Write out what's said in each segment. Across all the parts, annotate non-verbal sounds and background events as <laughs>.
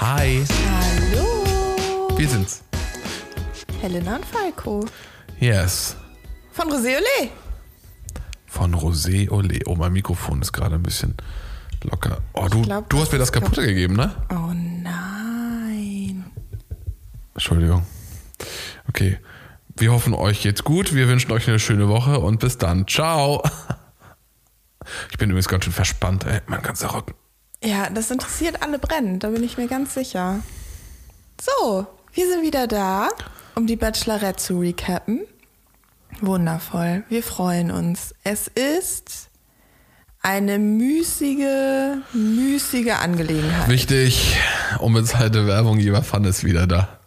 Hi, Hallo. wir sind's. Helena und Falco. Yes. Von Rosé Olé. Von Rosé Olé. Oh, mein Mikrofon ist gerade ein bisschen locker. Oh, du, glaub, du hast mir das ist kaputte gegeben, ne? Oh nein. Entschuldigung. Okay. Wir hoffen, euch geht's gut. Wir wünschen euch eine schöne Woche und bis dann. Ciao. <laughs> Ich bin übrigens ganz schön verspannt, ey. Mein ganzer Rücken. Ja, das interessiert alle brennend, da bin ich mir ganz sicher. So, wir sind wieder da, um die Bachelorette zu recappen. Wundervoll, wir freuen uns. Es ist eine müßige, müßige Angelegenheit. Wichtig, unbezahlte Werbung, Jever Fun ist wieder da.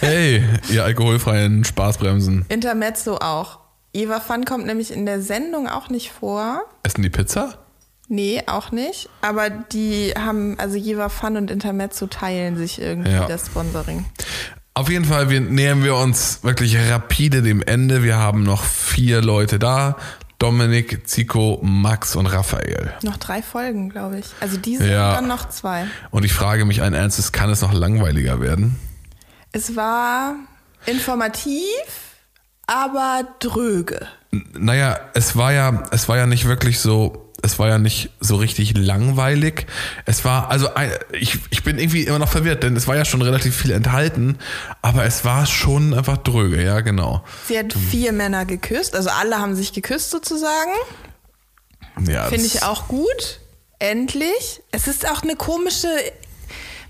Hey, ihr alkoholfreien Spaßbremsen. Intermezzo auch. Eva Fun kommt nämlich in der Sendung auch nicht vor. Essen die Pizza? Nee, auch nicht. Aber die haben, also Jeva Fun und Intermezzo teilen sich irgendwie Ja. das Sponsoring. Auf jeden Fall wir, nähern wir uns wirklich rapide dem Ende. Wir haben noch vier Leute da. Dominik, Zico, Max und Raphael. Noch drei Folgen, glaube ich. Also diese Ja. und dann noch zwei. Und ich frage mich ein ernstes, kann es noch langweiliger werden? Es war informativ, aber dröge. Naja, es war ja, es war ja nicht wirklich so, es war ja nicht so richtig langweilig. Es war, also ich, ich bin irgendwie immer noch verwirrt, denn es war ja schon relativ viel enthalten, aber es war schon einfach dröge, ja, genau. Sie hat vier Männer geküsst, also alle haben sich geküsst sozusagen. Ja, Finde ich auch gut. Endlich. Es ist auch eine komische.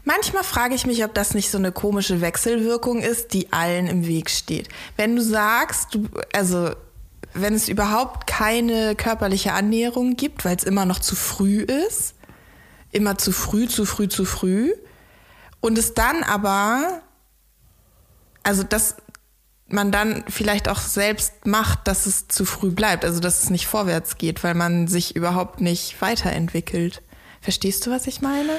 Manchmal frage ich mich, ob das nicht so eine komische Wechselwirkung ist, die allen im Weg steht. Wenn du sagst, du, also wenn es überhaupt keine körperliche Annäherung gibt, weil es immer noch zu früh ist, immer zu früh, zu früh, zu früh, und es dann aber, also dass man dann vielleicht auch selbst macht, dass es zu früh bleibt, also dass es nicht vorwärts geht, weil man sich überhaupt nicht weiterentwickelt. Verstehst du, was ich meine?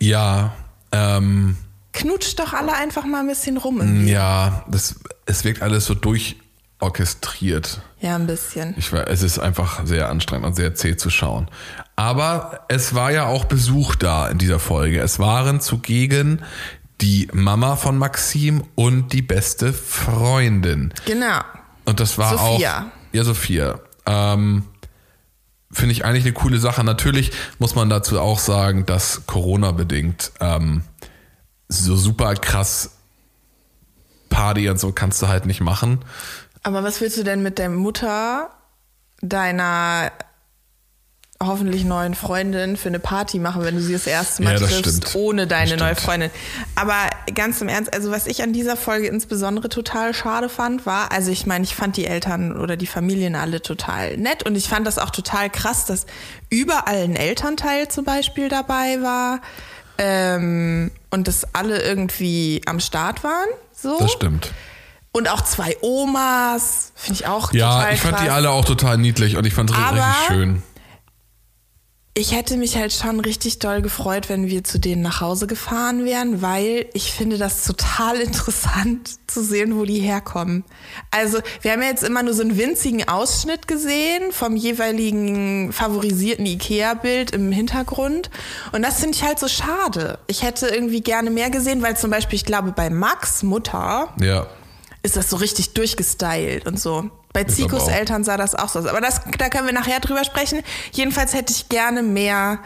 Ja, ähm, Knutscht doch alle einfach mal ein bisschen rum. irgendwie. ja, das, es wirkt alles so durchorchestriert. Ja, ein bisschen. Ich war, es ist einfach sehr anstrengend und sehr zäh zu schauen. Aber es war ja auch Besuch da in dieser Folge. Es waren zugegen die Mama von Maxim und die beste Freundin. Genau. Und das war Sophia. auch. Ja, Sophia. Ähm, Finde ich eigentlich eine coole Sache. Natürlich muss man dazu auch sagen, dass Corona-bedingt ähm, so super krass Party und so kannst du halt nicht machen. Aber was willst du denn mit der Mutter deiner hoffentlich neuen Freundin für eine Party machen, wenn du sie das erste Mal Ja, triffst, stimmt. ohne deine neue. Freundin? Aber ganz im Ernst, also was ich an dieser Folge insbesondere total schade fand, war, also ich meine, ich fand die Eltern oder die Familien alle total nett und ich fand das auch total krass, dass überall ein Elternteil zum Beispiel dabei war ähm, und dass alle irgendwie am Start waren. So. Das stimmt. Und auch zwei Omas, finde ich auch Ja, total ich fand krass. die alle auch total niedlich und ich fand es richtig schön. Ich hätte mich halt schon richtig doll gefreut, wenn wir zu denen nach Hause gefahren wären, weil ich finde das total <laughs> interessant zu sehen, wo die herkommen. Also, wir haben ja jetzt immer nur so einen winzigen Ausschnitt gesehen vom jeweiligen favorisierten IKEA-Bild im Hintergrund. Und das finde ich halt so schade. Ich hätte irgendwie gerne mehr gesehen, weil zum Beispiel, ich glaube, bei Max Mutter Ja. Ist das so richtig durchgestylt und so. Bei Ist Zikos Eltern sah das auch so aus. Aber das, da können wir nachher drüber sprechen. Jedenfalls hätte ich gerne mehr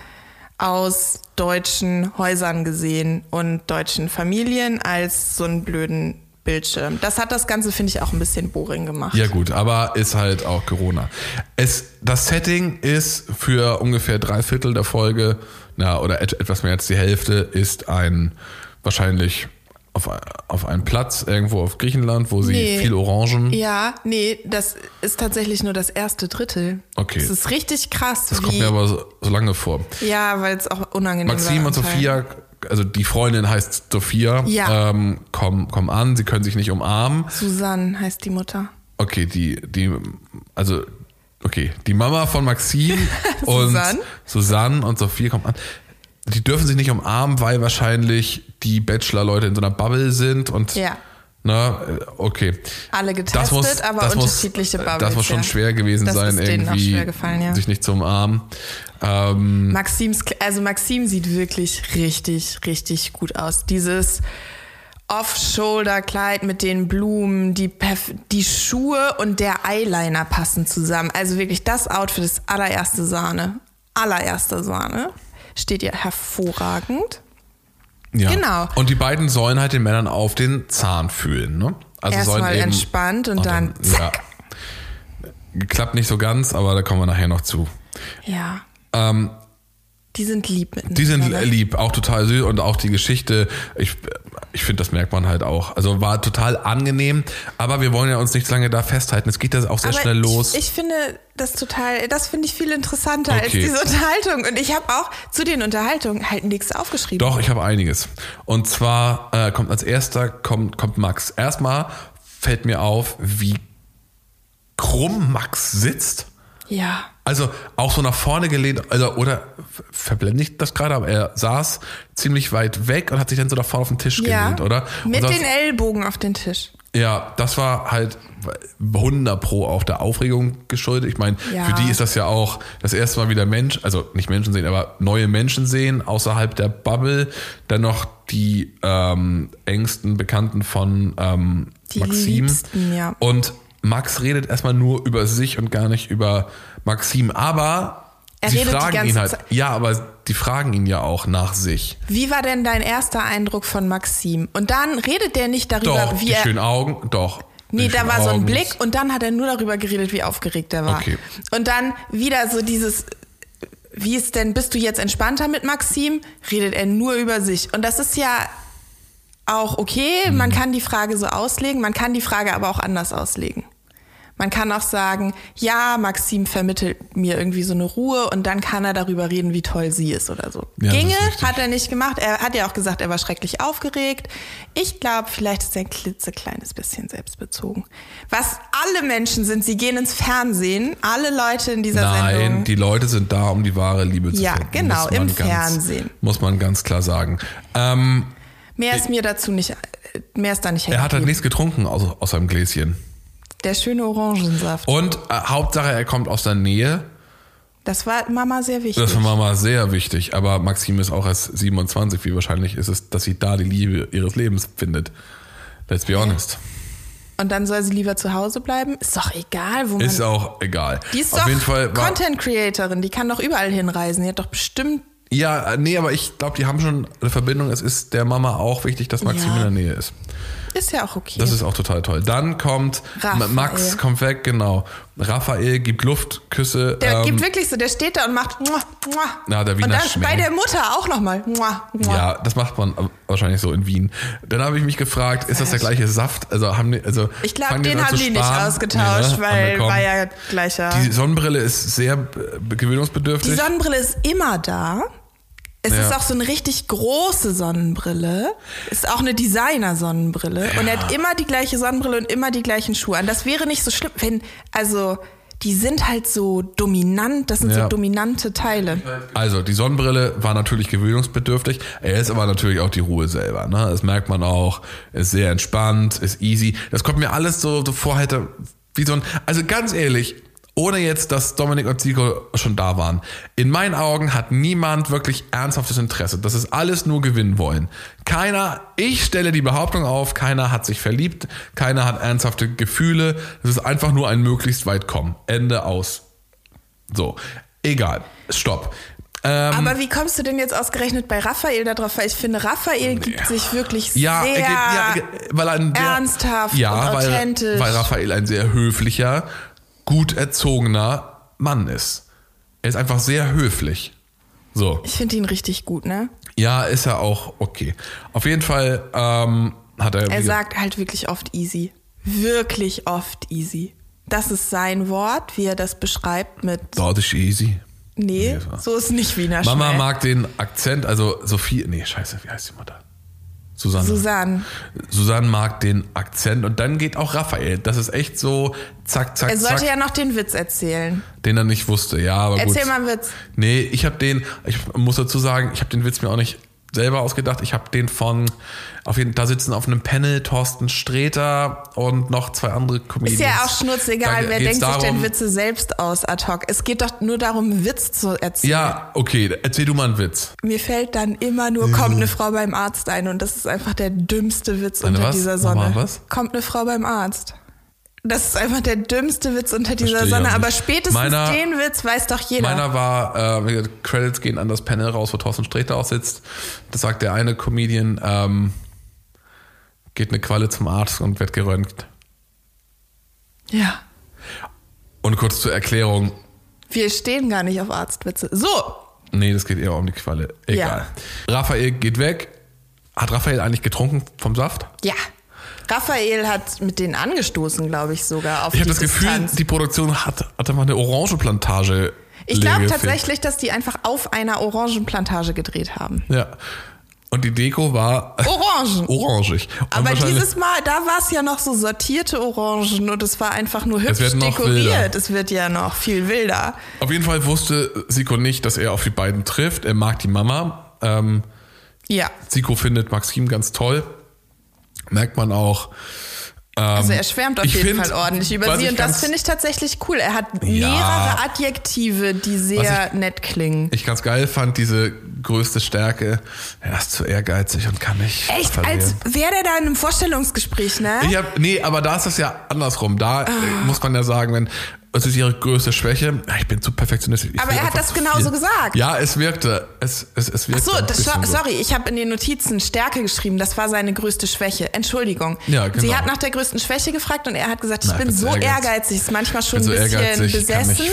aus deutschen Häusern gesehen und deutschen Familien als so einen blöden Bildschirm. Das hat das Ganze, finde ich, auch ein bisschen boring gemacht. Ja gut, aber ist halt auch Corona. Es, das Setting ist für ungefähr drei Viertel der Folge, na, oder et, etwas mehr als die Hälfte, ist ein wahrscheinlich auf, auf einem Platz irgendwo auf Griechenland, wo sie Nee. viel Orangen. Ja, nee, das ist tatsächlich nur das erste Drittel. Okay. Das ist richtig krass. Das kommt mir aber so, so lange vor. ja, weil es auch unangenehm Maxim war. und. Sophia, also die Freundin heißt Sophia, Ja. ähm, kommen, kommen an, sie können sich nicht umarmen. Susanne heißt die Mutter. Okay, die, die, also, okay, die Mama von Maxim <laughs> und Susanne. Und Sophie kommen an. Die dürfen sich nicht umarmen, weil wahrscheinlich die Bachelor-Leute in so einer Bubble sind und Ja. Na, äh, okay. Alle getestet, Das muss, aber das unterschiedliche muss, Bubbles. Das muss schon ja. schwer gewesen Das sein, ist denen auch irgendwie schwer gefallen, ja. sich nicht zu umarmen. Ähm, Maxims, also Maxim sieht wirklich richtig, richtig gut aus. Dieses Off-Shoulder-Kleid mit den Blumen, die, Perf die Schuhe und der Eyeliner passen zusammen. Also wirklich das Outfit ist allererste Sahne. Allererste Sahne. Steht ihr hervorragend. ja. Genau. Und die beiden sollen halt den Männern auf den Zahn fühlen. Ne? Also sollen Erstmal eben- entspannt und, dann, ja. Klappt nicht so ganz, aber da kommen wir nachher noch zu. ja. Ähm, Die sind lieb miteinander. Die sind lieb, auch total süß und auch die Geschichte, ich, ich finde, das merkt man halt auch. Also war total angenehm, aber wir wollen ja uns nicht lange da festhalten. Es geht ja auch sehr Aber schnell los. Ich, ich finde das total, das finde ich viel interessanter als Okay. diese Unterhaltung. Und ich habe auch zu den Unterhaltungen halt nichts aufgeschrieben. Doch, ich habe einiges. Und zwar äh, kommt als erster kommt, kommt Max. Erstmal fällt mir auf, wie krumm Max sitzt. Ja. Also auch so nach vorne gelehnt, also, oder verblende ich das gerade, aber er saß ziemlich weit weg und hat sich dann so nach vorne auf den Tisch Ja. gelehnt, oder? Und Mit den Ellbogen auf den Tisch. Ja, das war halt 100 pro auch der Aufregung geschuldet. Ich meine, Ja. für die ist das ja auch das erste Mal wieder Mensch, also nicht Menschen sehen, aber neue Menschen sehen außerhalb der Bubble. Dann noch die ähm, engsten Bekannten von ähm, Die Maxim. Liebsten, ja. Und Max redet erstmal nur über sich und gar nicht über Maxim. Aber Er sie fragen ihn halt. Zeit- Ja, aber die fragen ihn ja auch nach sich. Wie war denn dein erster Eindruck von Maxim? Und dann redet der nicht darüber, Doch, wie die er. schönen Augen, doch. Nee, da war so ein. Blick und dann hat er nur darüber geredet, wie aufgeregt er war. Okay. Und dann wieder so dieses, wie ist denn, bist du jetzt entspannter mit Maxim? Redet er nur über sich. Und das ist ja auch okay, man kann die Frage so auslegen, man kann die Frage aber auch anders auslegen. Man kann auch sagen, ja, Maxim vermittelt mir irgendwie so eine Ruhe und dann kann er darüber reden, wie toll sie ist oder so. Ja, Ginge hat er nicht gemacht. Er hat ja auch gesagt, er war schrecklich aufgeregt. Ich glaube, vielleicht ist er ein klitzekleines bisschen selbstbezogen. Was alle Menschen sind, sie gehen ins Fernsehen, alle Leute in dieser Nein, Sendung. die Leute sind da, um die wahre Liebe zu Ja, finden. genau, muss man im Fernsehen. Muss man ganz klar sagen. Ähm, Mehr ist mir dazu nicht, äh, mehr ist da nicht er hat halt nichts getrunken aus, aus seinem Gläschen. Der schöne Orangensaft. Und äh, Hauptsache, er kommt aus der Nähe. Das war Mama sehr wichtig. Das war Mama sehr wichtig. Aber Maxim ist auch erst 27. Wie wahrscheinlich ist es, dass sie da die Liebe ihres Lebens findet? Let's be honest. Und dann soll sie lieber zu Hause bleiben? Ist doch egal, wo man. Ist auch egal. die ist Auf doch jeden Fall war, Content Creatorin, die kann doch überall hinreisen. Die hat doch bestimmt. Ja, äh, nee, aber ich glaube, die haben schon eine Verbindung. Es ist der Mama auch wichtig, dass Maxim Ja. in der Nähe ist. Ist ja auch okay. Das ist auch total toll. Dann kommt Raphael. Max kommt weg, genau. Raphael gibt Luftküsse. der ähm, gibt wirklich so, der steht da und macht. Muah, muah. Na, der Wiener und dann Schmäh. bei der Mutter auch nochmal. Ja, das macht man wahrscheinlich so in Wien. Dann habe ich mich gefragt, ist das der gleiche Saft? Also haben die, also Ich glaube, den haben die nicht ausgetauscht, Nee, ne? weil war ja gleicher. Die Sonnenbrille ist sehr gewöhnungsbedürftig. Die Sonnenbrille ist immer da. Es Ja. ist auch so eine richtig große Sonnenbrille. Ist auch eine Designer-Sonnenbrille. Und er hat immer die gleiche Sonnenbrille und immer die gleichen Schuhe an. Das wäre nicht so schlimm, wenn, also, die sind halt so dominant, das sind Ja. so dominante Teile. Also, die Sonnenbrille war natürlich gewöhnungsbedürftig. Er ist aber natürlich auch die Ruhe selber. Ne? Das merkt man auch. Ist sehr entspannt, ist easy. Das kommt mir alles so, so vor, hätte wie so ein. Also ganz ehrlich, ohne jetzt, dass Dominik und Zico schon da waren. In meinen Augen hat niemand wirklich ernsthaftes Interesse. Das ist alles nur gewinnen wollen. Keiner, ich stelle die Behauptung auf, keiner hat sich verliebt, keiner hat ernsthafte Gefühle. Es ist einfach nur ein möglichst weit kommen. Ende aus. So, egal. Stopp. Ähm, Aber wie kommst du denn jetzt ausgerechnet bei Raphael da drauf? Weil ich finde, Raphael gibt sich wirklich ja, sehr ja, weil ein sehr, ernsthaft ja, und weil, authentisch. weil Raphael ein sehr höflicher, gut erzogener Mann ist. Er ist einfach sehr höflich. So. Ich finde ihn richtig gut, ne? Ja, ist er auch okay. Auf jeden Fall ähm, hat er. Er sagt halt wirklich oft easy. Wirklich oft easy. Das ist sein Wort, wie er das beschreibt mit. Dort ist easy. Nee, Nee, so. ist nicht Wiener Mama Schmäh. mag den Akzent, also Sophie. Nee, scheiße, wie heißt die Mutter? Susanne. Susanne. Susanne mag den Akzent und dann geht auch Raphael. Das ist echt so zack, zack, Er sollte zack. ja noch den Witz erzählen. Den er nicht wusste, ja, aber gut. Erzähl mal einen Witz. Nee, ich habe den, ich muss dazu sagen, ich habe den Witz mir auch nicht selber ausgedacht. Ich habe den von, auf jeden, da sitzen auf einem Panel Thorsten Sträter und noch zwei andere Comedians. Ist ja auch schnurzegal, Da wer denkt sich denn darum- Witze selbst aus ad hoc. Es geht doch nur darum, Witz zu erzählen. Ja, okay, erzähl du mal einen Witz. Mir fällt dann immer nur, kommt eine Frau beim Arzt ein und das ist einfach der dümmste Witz Eine unter was? dieser Sonne. was? Kommt eine Frau beim Arzt. Das ist einfach der dümmste Witz unter dieser Verstehe Sonne. Aber spätestens Meiner- den Witz weiß doch jeder. Meiner war, äh, Credits gehen an das Panel raus, wo Thorsten Sträter auch sitzt. Das sagt der eine Comedian, ähm, geht eine Qualle zum Arzt und wird geröntgt. ja. Und kurz zur Erklärung, Wir stehen gar nicht auf Arztwitze. So. nee, das geht eher um die Qualle. Egal. Raphael geht weg. Hat Raphael eigentlich getrunken vom Saft? Ja. Raphael hat mit denen angestoßen, glaube ich, sogar auf Ich habe das Gefühl, Distanz. die Produktion hat, hatte mal eine Orangenplantage. Ich glaube tatsächlich, dass die einfach auf einer Orangenplantage gedreht haben. Ja. Und die Deko war Orangen. <laughs> orangig. Und Aber dieses Mal, da war es ja noch so sortierte Orangen und es war einfach nur hübsch wird noch dekoriert. wilder. Es wird ja noch viel wilder. Auf jeden Fall wusste Siko nicht, dass er auf die beiden trifft. Er mag die Mama. Ähm, Ja. Siko findet Maxim ganz toll. Merkt man auch. Ähm, Also er schwärmt auf jeden find, Fall ordentlich über sie und das finde ich tatsächlich cool. Er hat Ja. mehrere Adjektive, die sehr ich- nett klingen. ich ganz geil fand, diese größte Stärke. Er ist zu ehrgeizig und kann nicht. Echt, verlieren. als wäre der da in einem Vorstellungsgespräch, ne? Ich hab, nee, aber da ist das ja andersrum. Da Ah. muss man ja sagen, wenn es ist ihre größte Schwäche. Ich bin zu perfektionistisch. ich Aber er hat das genauso gesagt. Ja, es wirkte. Es, es, es Ach wirkte. so, ein das, so. sorry, ich habe in den Notizen Stärke geschrieben. Das war seine größte Schwäche. Entschuldigung. Ja, genau. Sie hat nach der größten Schwäche gefragt und er hat gesagt, ich Nein, bin bin so ehrgeizig. ehrgeizig. Ist manchmal schon so ein bisschen ehrgeizig, besessen.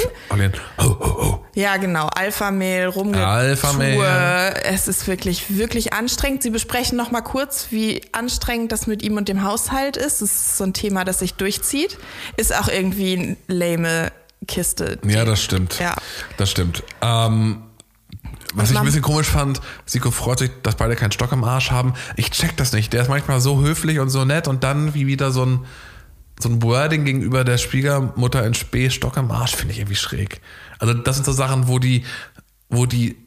Oh, oh, oh. Ja, genau. Alpha-Mail, rumgetue. Alpha-Mail. Es ist wirklich, wirklich anstrengend. Sie besprechen noch mal kurz, wie anstrengend das mit ihm und dem Haushalt ist. Das ist so ein Thema, das sich durchzieht. Ist auch irgendwie eine lame Kiste. Ja, das stimmt. Ja. Das stimmt. Ähm, was ich ein bisschen komisch fand, Siko freut sich, dass beide keinen Stock im Arsch haben. Ich check das nicht. Der ist manchmal so höflich und so nett und dann wie wieder so ein, so ein Wording gegenüber der Schwiegermutter in Spee, Stock im Arsch, finde ich irgendwie schräg. Also das sind so Sachen, wo die, wo die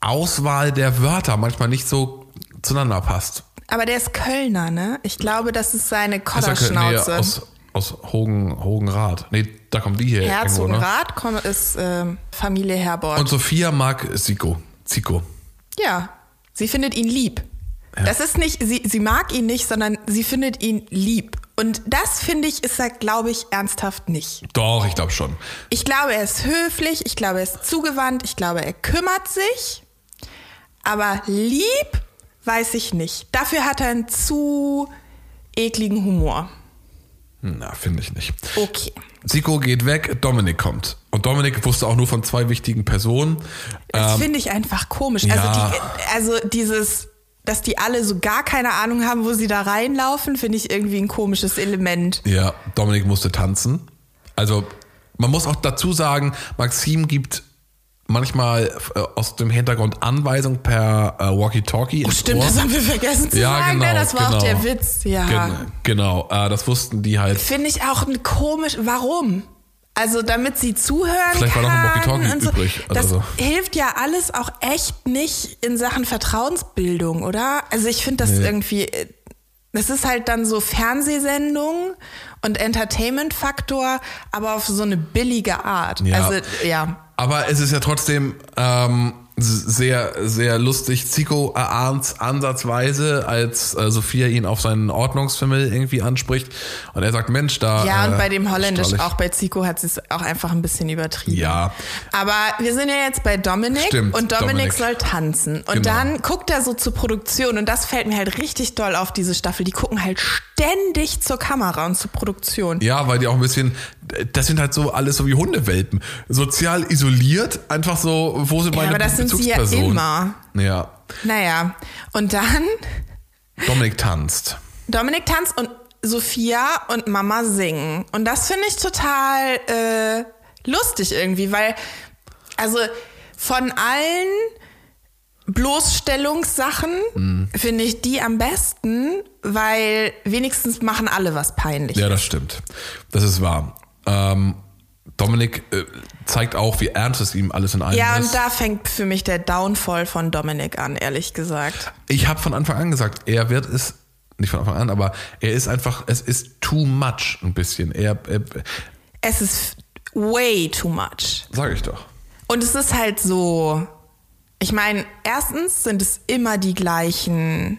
Auswahl der Wörter manchmal nicht so zueinander passt. Aber der ist Kölner, ne? Ich glaube, das ist seine Ist ja ke- nee, Kodderschnauze. aus, aus Hogen, Hogenrath. Nee, da kommen die hier irgendwo, ne? Herzogenrath ist ähm, Familie Herbort. Und Sophia mag Siko. Zico. ja, sie findet ihn lieb. Das ist nicht, sie, sie mag ihn nicht, sondern sie findet ihn lieb. Und das finde ich, ist er, glaube ich, ernsthaft nicht. Doch, ich glaube schon. Ich glaube, er ist höflich, ich glaube, er ist zugewandt, ich glaube, er kümmert sich. Aber lieb weiß ich nicht. Dafür hat er einen zu ekligen Humor. Na, finde ich nicht. Okay. Zico geht weg, Dominik kommt. Und Dominik wusste auch nur von zwei wichtigen Personen. Das Ähm, finde ich einfach komisch. ja. Also, die, also dieses, dass die alle so gar keine Ahnung haben, wo sie da reinlaufen, finde ich irgendwie ein komisches Element. ja, Dominik musste tanzen. Also, man muss auch dazu sagen, Maxim gibt manchmal äh, aus dem Hintergrund Anweisung per äh, Walkie-Talkie. Oh, Stimmt, Ohr. das haben wir vergessen zu ja, sagen. genau, ne? Das war genau. auch der Witz. Ja. Gen genau, äh, das wussten die halt. Finde ich auch ein komisch. Warum? Also damit sie zuhören Vielleicht war noch ein kann Walkie-Talkie so. übrig Das so. hilft ja alles auch echt nicht in Sachen Vertrauensbildung, oder? Also ich finde das irgendwie, äh, das ist halt dann so Fernsehsendung und Entertainment-Faktor, aber auf so eine billige Art. Ja. Also ja. Aber es ist ja trotzdem ähm, sehr, sehr lustig. Zico erahnt ansatzweise, als äh, Sophia ihn auf seinen Ordnungsfimmel irgendwie anspricht. Und er sagt, Mensch, da. Ja, und äh, bei dem Holländisch, strahl ich. auch bei Zico hat sie es auch einfach ein bisschen übertrieben. Ja. Aber wir sind ja jetzt bei Dominik Stimmt, und Dominik, Dominik. soll tanzen. Und Genau. dann guckt er so zur Produktion und das fällt mir halt richtig doll auf diese Staffel. Die gucken halt ständig zur Kamera und zur Produktion. Ja, weil die auch ein bisschen, das sind halt so alles so wie Hundewelpen. Sozial isoliert, einfach so, wo sind meine das sind sie ja immer. Ja. Naja, und dann Dominik tanzt. Dominik tanzt und Sophia und Mama singen. Und das finde ich total äh, lustig irgendwie, weil, also von allen Bloßstellungssachen Mhm. finde ich die am besten, weil wenigstens machen alle was Peinliches. Ja, das stimmt. Das ist wahr. Ähm, Dominik äh, zeigt auch, wie ernst es ihm alles in allem Ja, ist. und da fängt für mich der Downfall von Dominik an, ehrlich gesagt. Ich habe von Anfang an gesagt, er wird es, nicht von Anfang an, aber er ist einfach, es ist too much ein bisschen. Er, er Es ist way too much. sage ich doch. Und es ist halt so, ich meine, erstens sind es immer die gleichen,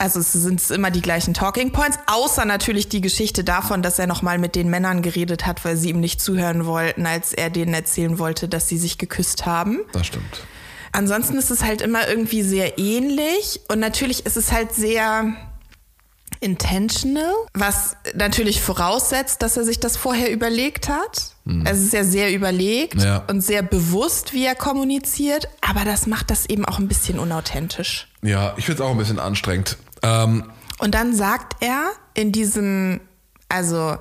also es sind immer die gleichen Talking Points, außer natürlich die Geschichte davon, dass er nochmal mit den Männern geredet hat, weil sie ihm nicht zuhören wollten, als er denen erzählen wollte, dass sie sich geküsst haben. Das stimmt. Ansonsten ist es halt immer irgendwie sehr ähnlich und natürlich ist es halt sehr intentional, was natürlich voraussetzt, dass er sich das vorher überlegt hat. Es ist ja sehr überlegt Ja. und sehr bewusst, wie er kommuniziert, aber das macht das eben auch ein bisschen unauthentisch. Ja, ich finde es auch ein bisschen anstrengend. Ähm, Und dann sagt er in diesem, also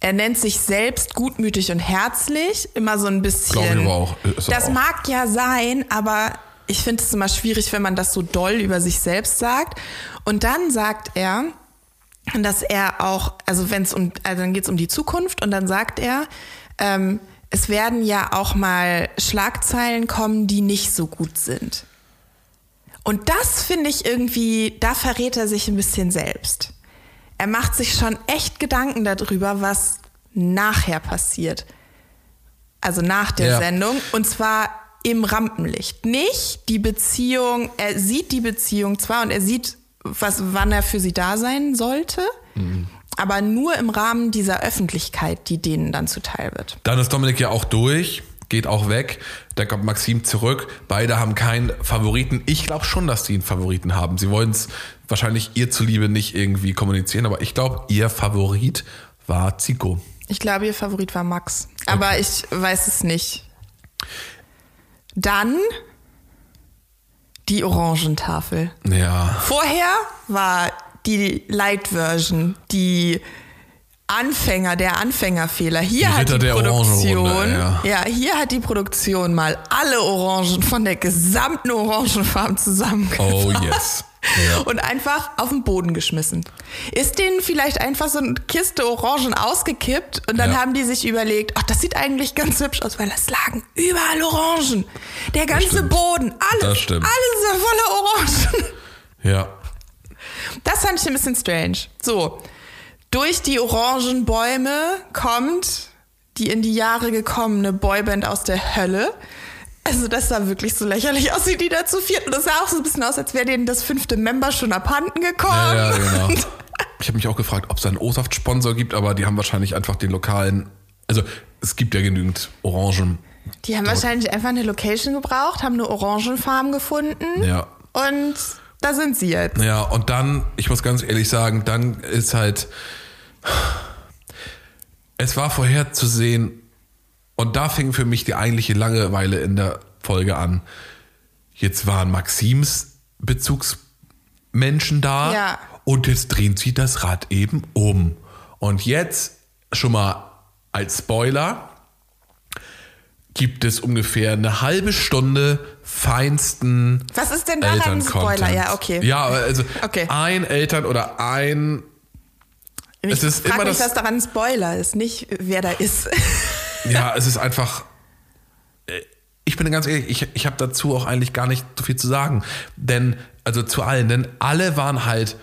er nennt sich selbst gutmütig und herzlich, immer so ein bisschen. Ich aber auch. Das auch. mag ja sein, aber ich finde es immer schwierig, wenn man das so doll über sich selbst sagt. Und dann sagt er, dass er auch, also wenn es um, also dann geht es um die Zukunft und dann sagt er, ähm, es werden ja auch mal Schlagzeilen kommen, die nicht so gut sind. Und das finde ich irgendwie, da verrät er sich ein bisschen selbst. Er macht sich schon echt Gedanken darüber, was nachher passiert. Also nach der Ja. Sendung. Und zwar im Rampenlicht. Nicht die Beziehung, er sieht die Beziehung zwar und er sieht, was, wann er für sie da sein sollte, aber nur im Rahmen dieser Öffentlichkeit, die denen dann zuteil wird. Dann ist Dominik ja auch durch, geht auch weg. Dann kommt Maxim zurück. Beide haben keinen Favoriten. Ich glaube schon, dass die einen Favoriten haben. Sie wollen es wahrscheinlich ihr zuliebe nicht irgendwie kommunizieren, aber ich glaube, ihr Favorit war Zico. Ich glaube, ihr Favorit war Max. Aber ich weiß es nicht. Dann die Orangentafel. Ja. Vorher war die Light Version, die Anfänger, der Anfängerfehler. Hier Die hat die Produktion, Orangenrunde, ja. hier hat die Produktion mal alle Orangen von der gesamten Orangenfarm zusammengefasst. Oh yes. <laughs> Ja. Und einfach auf den Boden geschmissen. Ist denen vielleicht einfach so eine Kiste Orangen ausgekippt und dann Ja. haben die sich überlegt, ach, das sieht eigentlich ganz hübsch aus, weil es lagen überall Orangen. Der ganze. Boden, alles, Das alles ist voller Orangen. Ja. Das fand ich ein bisschen strange. So, durch die Orangenbäume kommt die in die Jahre gekommene Boyband aus der Hölle. Also das sah wirklich so lächerlich aus, wie die da zu viert. Und das sah auch so ein bisschen aus, als wäre denen das fünfte Member schon abhanden gekommen. Ja, ja, genau. <laughs> Ich habe mich auch gefragt, ob es einen O-Saft-Sponsor gibt, aber die haben wahrscheinlich einfach den lokalen. Also es gibt ja genügend Orangen. Die haben wahrscheinlich einfach eine Location gebraucht, haben eine Orangenfarm gefunden. Ja. Und da sind sie jetzt. Ja, und dann, ich muss ganz ehrlich sagen, dann ist halt. Es war vorherzusehen, und da fing für mich die eigentliche Langeweile in der Folge an. Jetzt waren Maxims Bezugsmenschen da Ja. und jetzt drehen sie das Rad eben um. Und jetzt schon mal als Spoiler gibt es ungefähr eine halbe Stunde feinsten Was ist denn daran ein Spoiler? Ja, okay. Ja, also Okay. ein Eltern oder ein. Ich Es frag mich, das- was daran ein Spoiler ist, nicht wer da ist. <laughs> Ja, es ist einfach. äh, Ich bin ganz ehrlich, ich, ich habe dazu auch eigentlich gar nicht so viel zu sagen. Denn, also zu allen, denn alle waren halt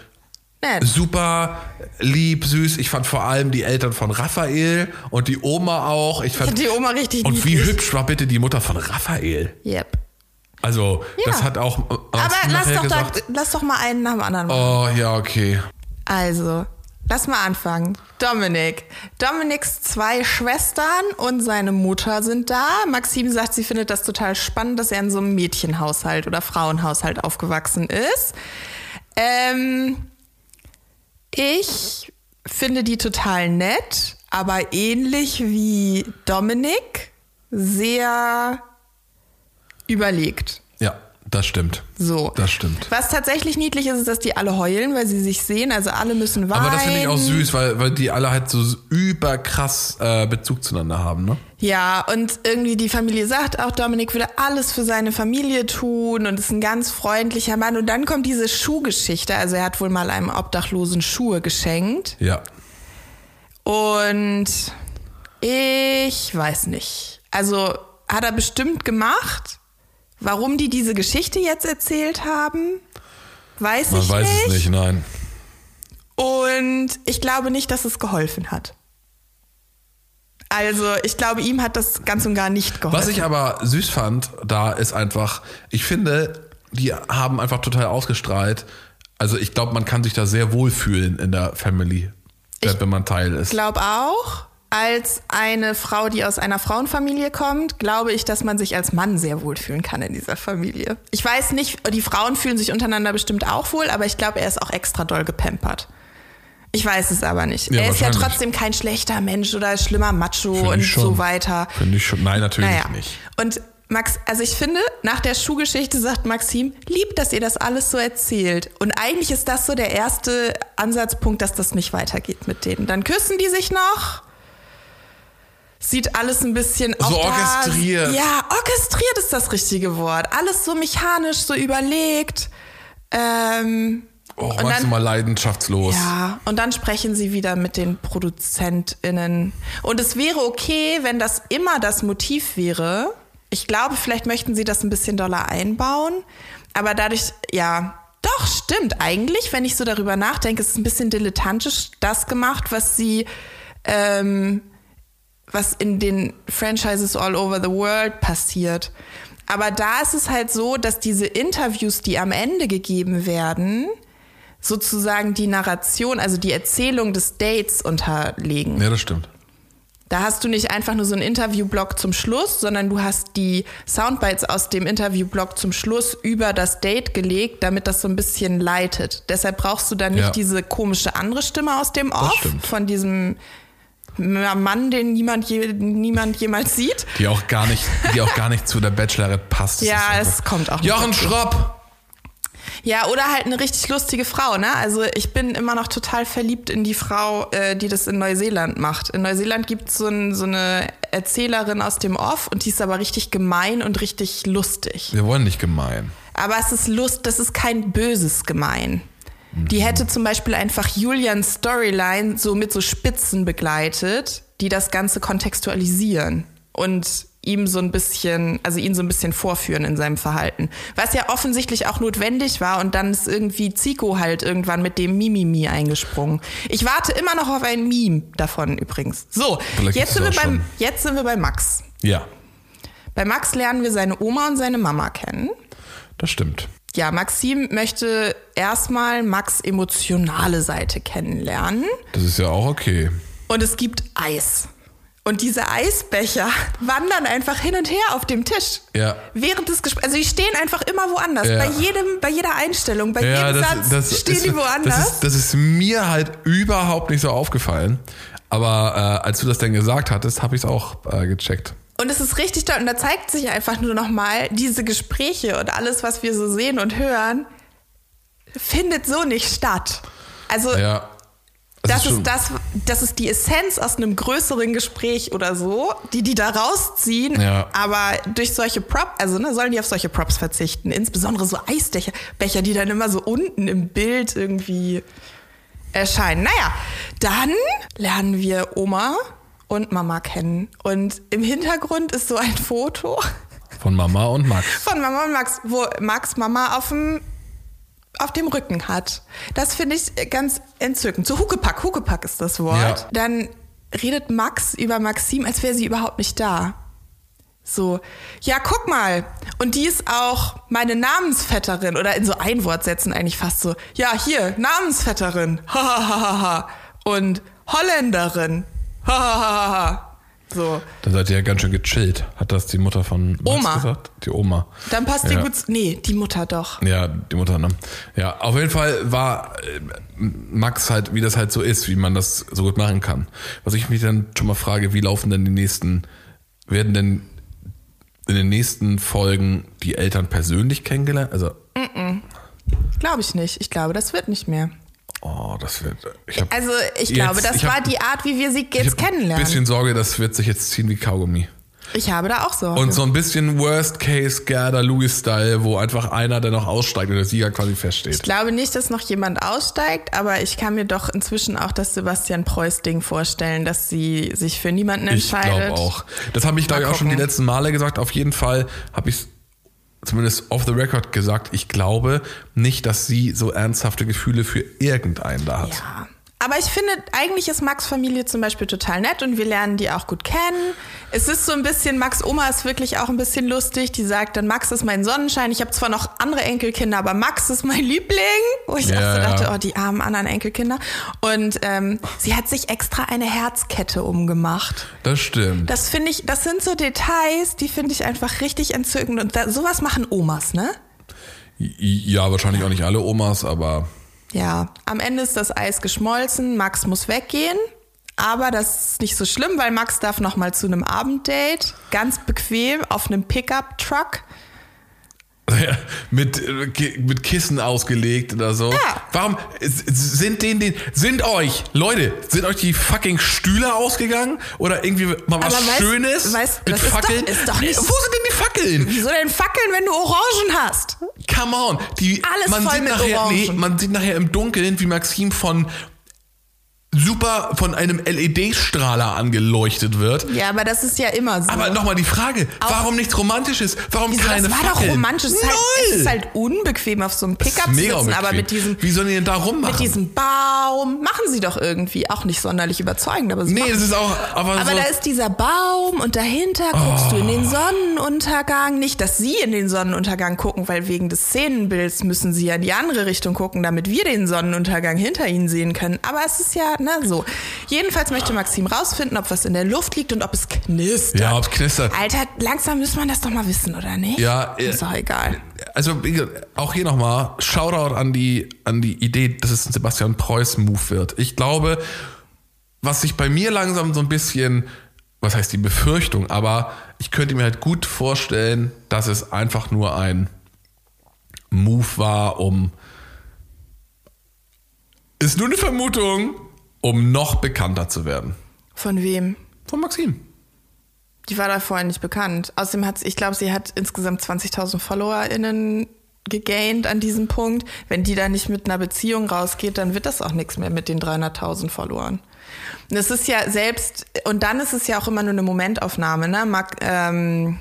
Nett. super lieb, süß. Ich fand vor allem die Eltern von Raphael und die Oma auch. Ich fand, <laughs> Die Oma richtig Und wie niedlich. hübsch war bitte die Mutter von Raphael? Yep. Also, Ja. das hat auch. äh, Aber lass doch, da, lass doch mal einen nach dem anderen machen. Oh, ja, okay. Also, lass mal anfangen. Dominik. Dominiks zwei Schwestern und seine Mutter sind da. Maxim sagt, sie findet das total spannend, dass er in so einem Mädchenhaushalt oder Frauenhaushalt aufgewachsen ist. Ähm, ich finde die total nett, aber ähnlich wie Dominik sehr überlegt. Ja, das stimmt. So. Das stimmt. Was tatsächlich niedlich ist, ist, dass die alle heulen, weil sie sich sehen. Also alle müssen weinen. Aber das finde ich auch süß, weil, weil die alle halt so überkrass äh, Bezug zueinander haben, ne? Ja, und irgendwie die Familie sagt auch, Dominik würde alles für seine Familie tun und ist ein ganz freundlicher Mann. Und dann kommt diese Schuhgeschichte. Also er hat wohl mal einem Obdachlosen Schuhe geschenkt. Ja. Und Ich weiß nicht. Also hat er bestimmt gemacht. Warum die diese Geschichte jetzt erzählt haben, weiß Man ich weiß nicht. es nicht, nein. Und ich glaube nicht, dass es geholfen hat. Also ich glaube, ihm hat das ganz und gar nicht geholfen. Was ich aber süß fand, da ist einfach, ich finde, die haben einfach total ausgestrahlt. Also ich glaube, man kann sich da sehr wohlfühlen in der Family, Ich wenn man Teil ist. glaube auch, als eine Frau, die aus einer Frauenfamilie kommt, glaube ich, dass man sich als Mann sehr wohlfühlen kann in dieser Familie. Ich weiß nicht, die Frauen fühlen sich untereinander bestimmt auch wohl, aber ich glaube, er ist auch extra doll gepampert. Ich weiß es aber nicht. Ja, er ist ja trotzdem kein schlechter Mensch oder schlimmer Macho Finde und so weiter. Finde ich schon. Nein, natürlich Naja. nicht. Und Max, also ich finde, nach der Schuhgeschichte sagt Maxim, lieb, dass ihr das alles so erzählt. Und eigentlich ist das so der erste Ansatzpunkt, dass das nicht weitergeht mit denen. Dann küssen die sich noch. Sieht alles ein bisschen So orchestriert. Ja, orchestriert ist das richtige Wort. Alles so mechanisch, so überlegt. Ähm, Oh, Und dann- mal leidenschaftslos. ja, und dann sprechen sie wieder mit den ProduzentInnen. Und es wäre okay, wenn das immer das Motiv wäre. Ich glaube, vielleicht möchten sie das ein bisschen doller einbauen. Aber dadurch, ja, doch, stimmt. Eigentlich, wenn ich so darüber nachdenke, ist es ein bisschen dilettantisch das gemacht, was sie, ähm, was in den Franchises all over the world passiert. Aber da ist es halt so, dass diese Interviews, die am Ende gegeben werden, sozusagen die Narration, also die Erzählung des Dates unterlegen. Ja, das stimmt. Da hast du nicht einfach nur so einen Interviewblock zum Schluss, sondern du hast die Soundbites aus dem Interviewblock zum Schluss über das Date gelegt, damit das so ein bisschen leitet. Deshalb brauchst du dann nicht Ja. diese komische andere Stimme aus dem Off von diesem Mann, den niemand, je, niemand jemals sieht. Die auch gar nicht, die auch gar nicht zu der Bachelorette passt. Das Ja, es kommt auch nicht Jochen dazu. Schropp! Ja, oder halt eine richtig lustige Frau, ne? Also ich bin immer noch total verliebt in die Frau, äh, die das in Neuseeland macht. In Neuseeland gibt so es so eine Erzählerin aus dem Off und die ist aber richtig gemein und richtig lustig. Wir wollen nicht gemein. Aber es ist Lust, das ist kein böses Gemein. Die hätte zum Beispiel einfach Julians Storyline so mit so Spitzen begleitet, die das Ganze kontextualisieren und ihm so ein bisschen, also ihn so ein bisschen vorführen in seinem Verhalten. Was ja offensichtlich auch notwendig war und dann ist irgendwie Zico halt irgendwann mit dem Mimimi eingesprungen. Ich warte immer noch auf ein Meme davon übrigens. So, Vielleicht jetzt sind, wir beim, schon. jetzt sind wir bei Max. Ja, Bei Max lernen wir seine Oma und seine Mama kennen. das stimmt. Ja, Maxim möchte erstmal Max emotionale Seite kennenlernen. Das ist ja auch okay. Und es gibt Eis. Und diese Eisbecher <laughs> wandern einfach hin und her auf dem Tisch. Ja. Während des Gesprächs. Also die stehen einfach immer woanders. Ja. Bei jedem, bei jeder Einstellung, bei Ja, jedem das, Satz das, stehen ist, die woanders. Das ist, das ist mir halt überhaupt nicht so aufgefallen. Aber äh, als du das denn gesagt hattest, habe ich es auch äh, gecheckt. Und es ist richtig toll. Und da zeigt sich einfach nur noch mal, diese Gespräche und alles, was wir so sehen und hören, findet so nicht statt. Also Ja. das schon- ist das, das ist die Essenz aus einem größeren Gespräch oder so, die die da rausziehen. Ja. Aber durch solche Props, also ne, sollen die auf solche Props verzichten. Insbesondere so Eisbecher, Becher, die dann immer so unten im Bild irgendwie erscheinen. Naja, dann lernen wir Oma und Mama kennen. Und im Hintergrund ist so ein Foto Von Mama und Max. von Mama und Max, wo Max Mama auf dem auf dem Rücken hat. Das finde ich ganz entzückend. So Huckepack, Huckepack ist das Wort. Ja. Dann redet Max über Maxim, als wäre sie überhaupt nicht da. So, ja, guck mal. Und die ist auch meine Namensvetterin oder in so Einwortsätzen eigentlich fast so. Ja, hier, Namensvetterin. <laughs> Hahaha. Und Holländerin. Hahaha. So. Da seid ihr ja ganz schön gechillt. Hat das die Mutter von Max Oma. gesagt? Die Oma. Dann passt ja. dir gut. Nee, die Mutter doch. Ja, die Mutter, ne? Ja, auf jeden Fall war äh, Max halt, wie das halt so ist, wie man das so gut machen kann. Was ich mich dann schon mal frage, wie laufen denn die nächsten, werden denn in den nächsten Folgen die Eltern persönlich kennengelernt? Also, Glaube ich nicht. Ich glaube, das wird nicht mehr. Oh, das wird, ich habe Also ich glaube, das ich war hab- die Art, wie wir sie ich jetzt hab ein kennenlernen. bisschen Sorge, das wird sich jetzt ziehen wie Kaugummi. Ich habe da auch Sorge. Und so ein bisschen Worst Case Gerda Lewis Style, wo einfach einer, der noch aussteigt und der Sieger quasi feststeht. ich glaube nicht, dass noch jemand aussteigt, aber ich kann mir doch inzwischen auch das Sebastian Preuß-Ding vorstellen, dass sie sich für niemanden Ich entscheidet. glaube auch. Das habe ich, glaube ich, auch schon die letzten Male gesagt. Auf jeden Fall habe ich zumindest off the record gesagt, ich glaube nicht, dass sie so ernsthafte Gefühle für irgendeinen da hat. Ja. Aber ich finde, eigentlich ist Max Familie zum Beispiel total nett und wir lernen die auch gut kennen. Es ist so ein bisschen, Max Oma ist wirklich auch ein bisschen lustig. Die sagt dann, Max ist mein Sonnenschein. Ich habe zwar noch andere Enkelkinder, aber Max ist mein Liebling. Wo ich Ja, auch so dachte, oh, die armen anderen Enkelkinder. Und ähm, sie hat sich extra eine Herzkette umgemacht. Das stimmt. Das finde ich, das sind so Details, die finde ich einfach richtig entzückend. Und da, sowas machen Omas, ne? ja, wahrscheinlich auch nicht alle Omas, aber Ja, am Ende ist das Eis geschmolzen, Max muss weggehen. Aber das ist nicht so schlimm, weil Max darf noch mal zu einem Abenddate, ganz bequem auf einem Pickup-Truck. <laughs> mit, äh, mit Kissen ausgelegt oder so. Ja. Warum sind den, den, sind euch, Leute, sind euch die fucking Stühle ausgegangen? Oder irgendwie mal was weißt- Schönes weißt- mit das ist doch- Fackeln? ist doch nicht- Wo sind denn Fackeln? Wieso denn fackeln, wenn du Orangen hast? Come on. Die, Alles man voll sieht mit nachher, nee, Orangen. man sieht nachher im Dunkeln, wie Maxim von super von einem LED-Strahler angeleuchtet wird. Ja, aber das ist ja immer so. Aber nochmal die Frage, Auch- warum nichts Romantisches? Warum Wieso, keine das war Fackeln? doch romantisch. Es ist, halt, es ist halt unbequem auf so einem Pickup zu sitzen, aber mit diesem, Wie sollen die denn da rummachen? mit diesem Baum machen sie doch irgendwie auch nicht sonderlich überzeugend. Aber sie nee, es ist auch, aber, Aber so, da ist dieser Baum und dahinter guckst du in Oh. den Sonnenuntergang. Nicht, dass sie in den Sonnenuntergang gucken, weil wegen des Szenenbilds müssen sie ja in die andere Richtung gucken, damit wir den Sonnenuntergang hinter ihnen sehen können. Aber es ist ja, na so. Jedenfalls möchte Maxim rausfinden, ob was in der Luft liegt und ob es knistert. ja, ob's knistert. Alter, langsam muss man das doch mal wissen, oder nicht? Ja, äh, Ist doch egal. Also auch hier nochmal, Shoutout an die, an die Idee, dass es ein Sebastian Preuß-Move wird. Ich glaube, was sich bei mir langsam so ein bisschen, was heißt die Befürchtung, aber ich könnte mir halt gut vorstellen, dass es einfach nur ein Move war, um ist nur eine Vermutung, um noch bekannter zu werden. Von wem? Von Maxim. Die war da vorher nicht bekannt. Außerdem hat ich glaube, sie hat insgesamt 20.000 FollowerInnen gegaint an diesem Punkt. Wenn die da nicht mit einer Beziehung rausgeht, dann wird das auch nichts mehr mit den 300.000 Followern. Und es ist ja selbst, und dann ist es ja auch immer nur eine Momentaufnahme, ne? Mag, ähm,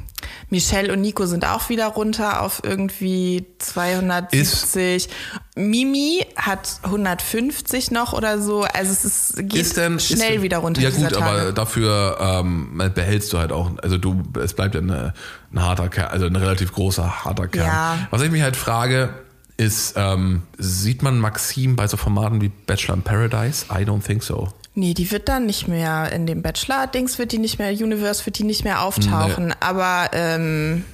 Michelle und Nico sind auch wieder runter auf irgendwie 270. Mimi hat 150 noch oder so. Also es ist, geht ist denn, schnell ist wieder runter. Ja gut, Tage. aber dafür ähm, behältst du halt auch, also du, es bleibt ja eine, ein harter Kern, also ein relativ großer harter Kern. Ja. Was ich mich halt frage, ist, ähm, sieht man Maxim bei so Formaten wie Bachelor in Paradise? I don't think so. Nee, die wird dann nicht mehr in dem Bachelor-Dings, wird die nicht mehr, Universe wird die nicht mehr auftauchen. Aber ähm,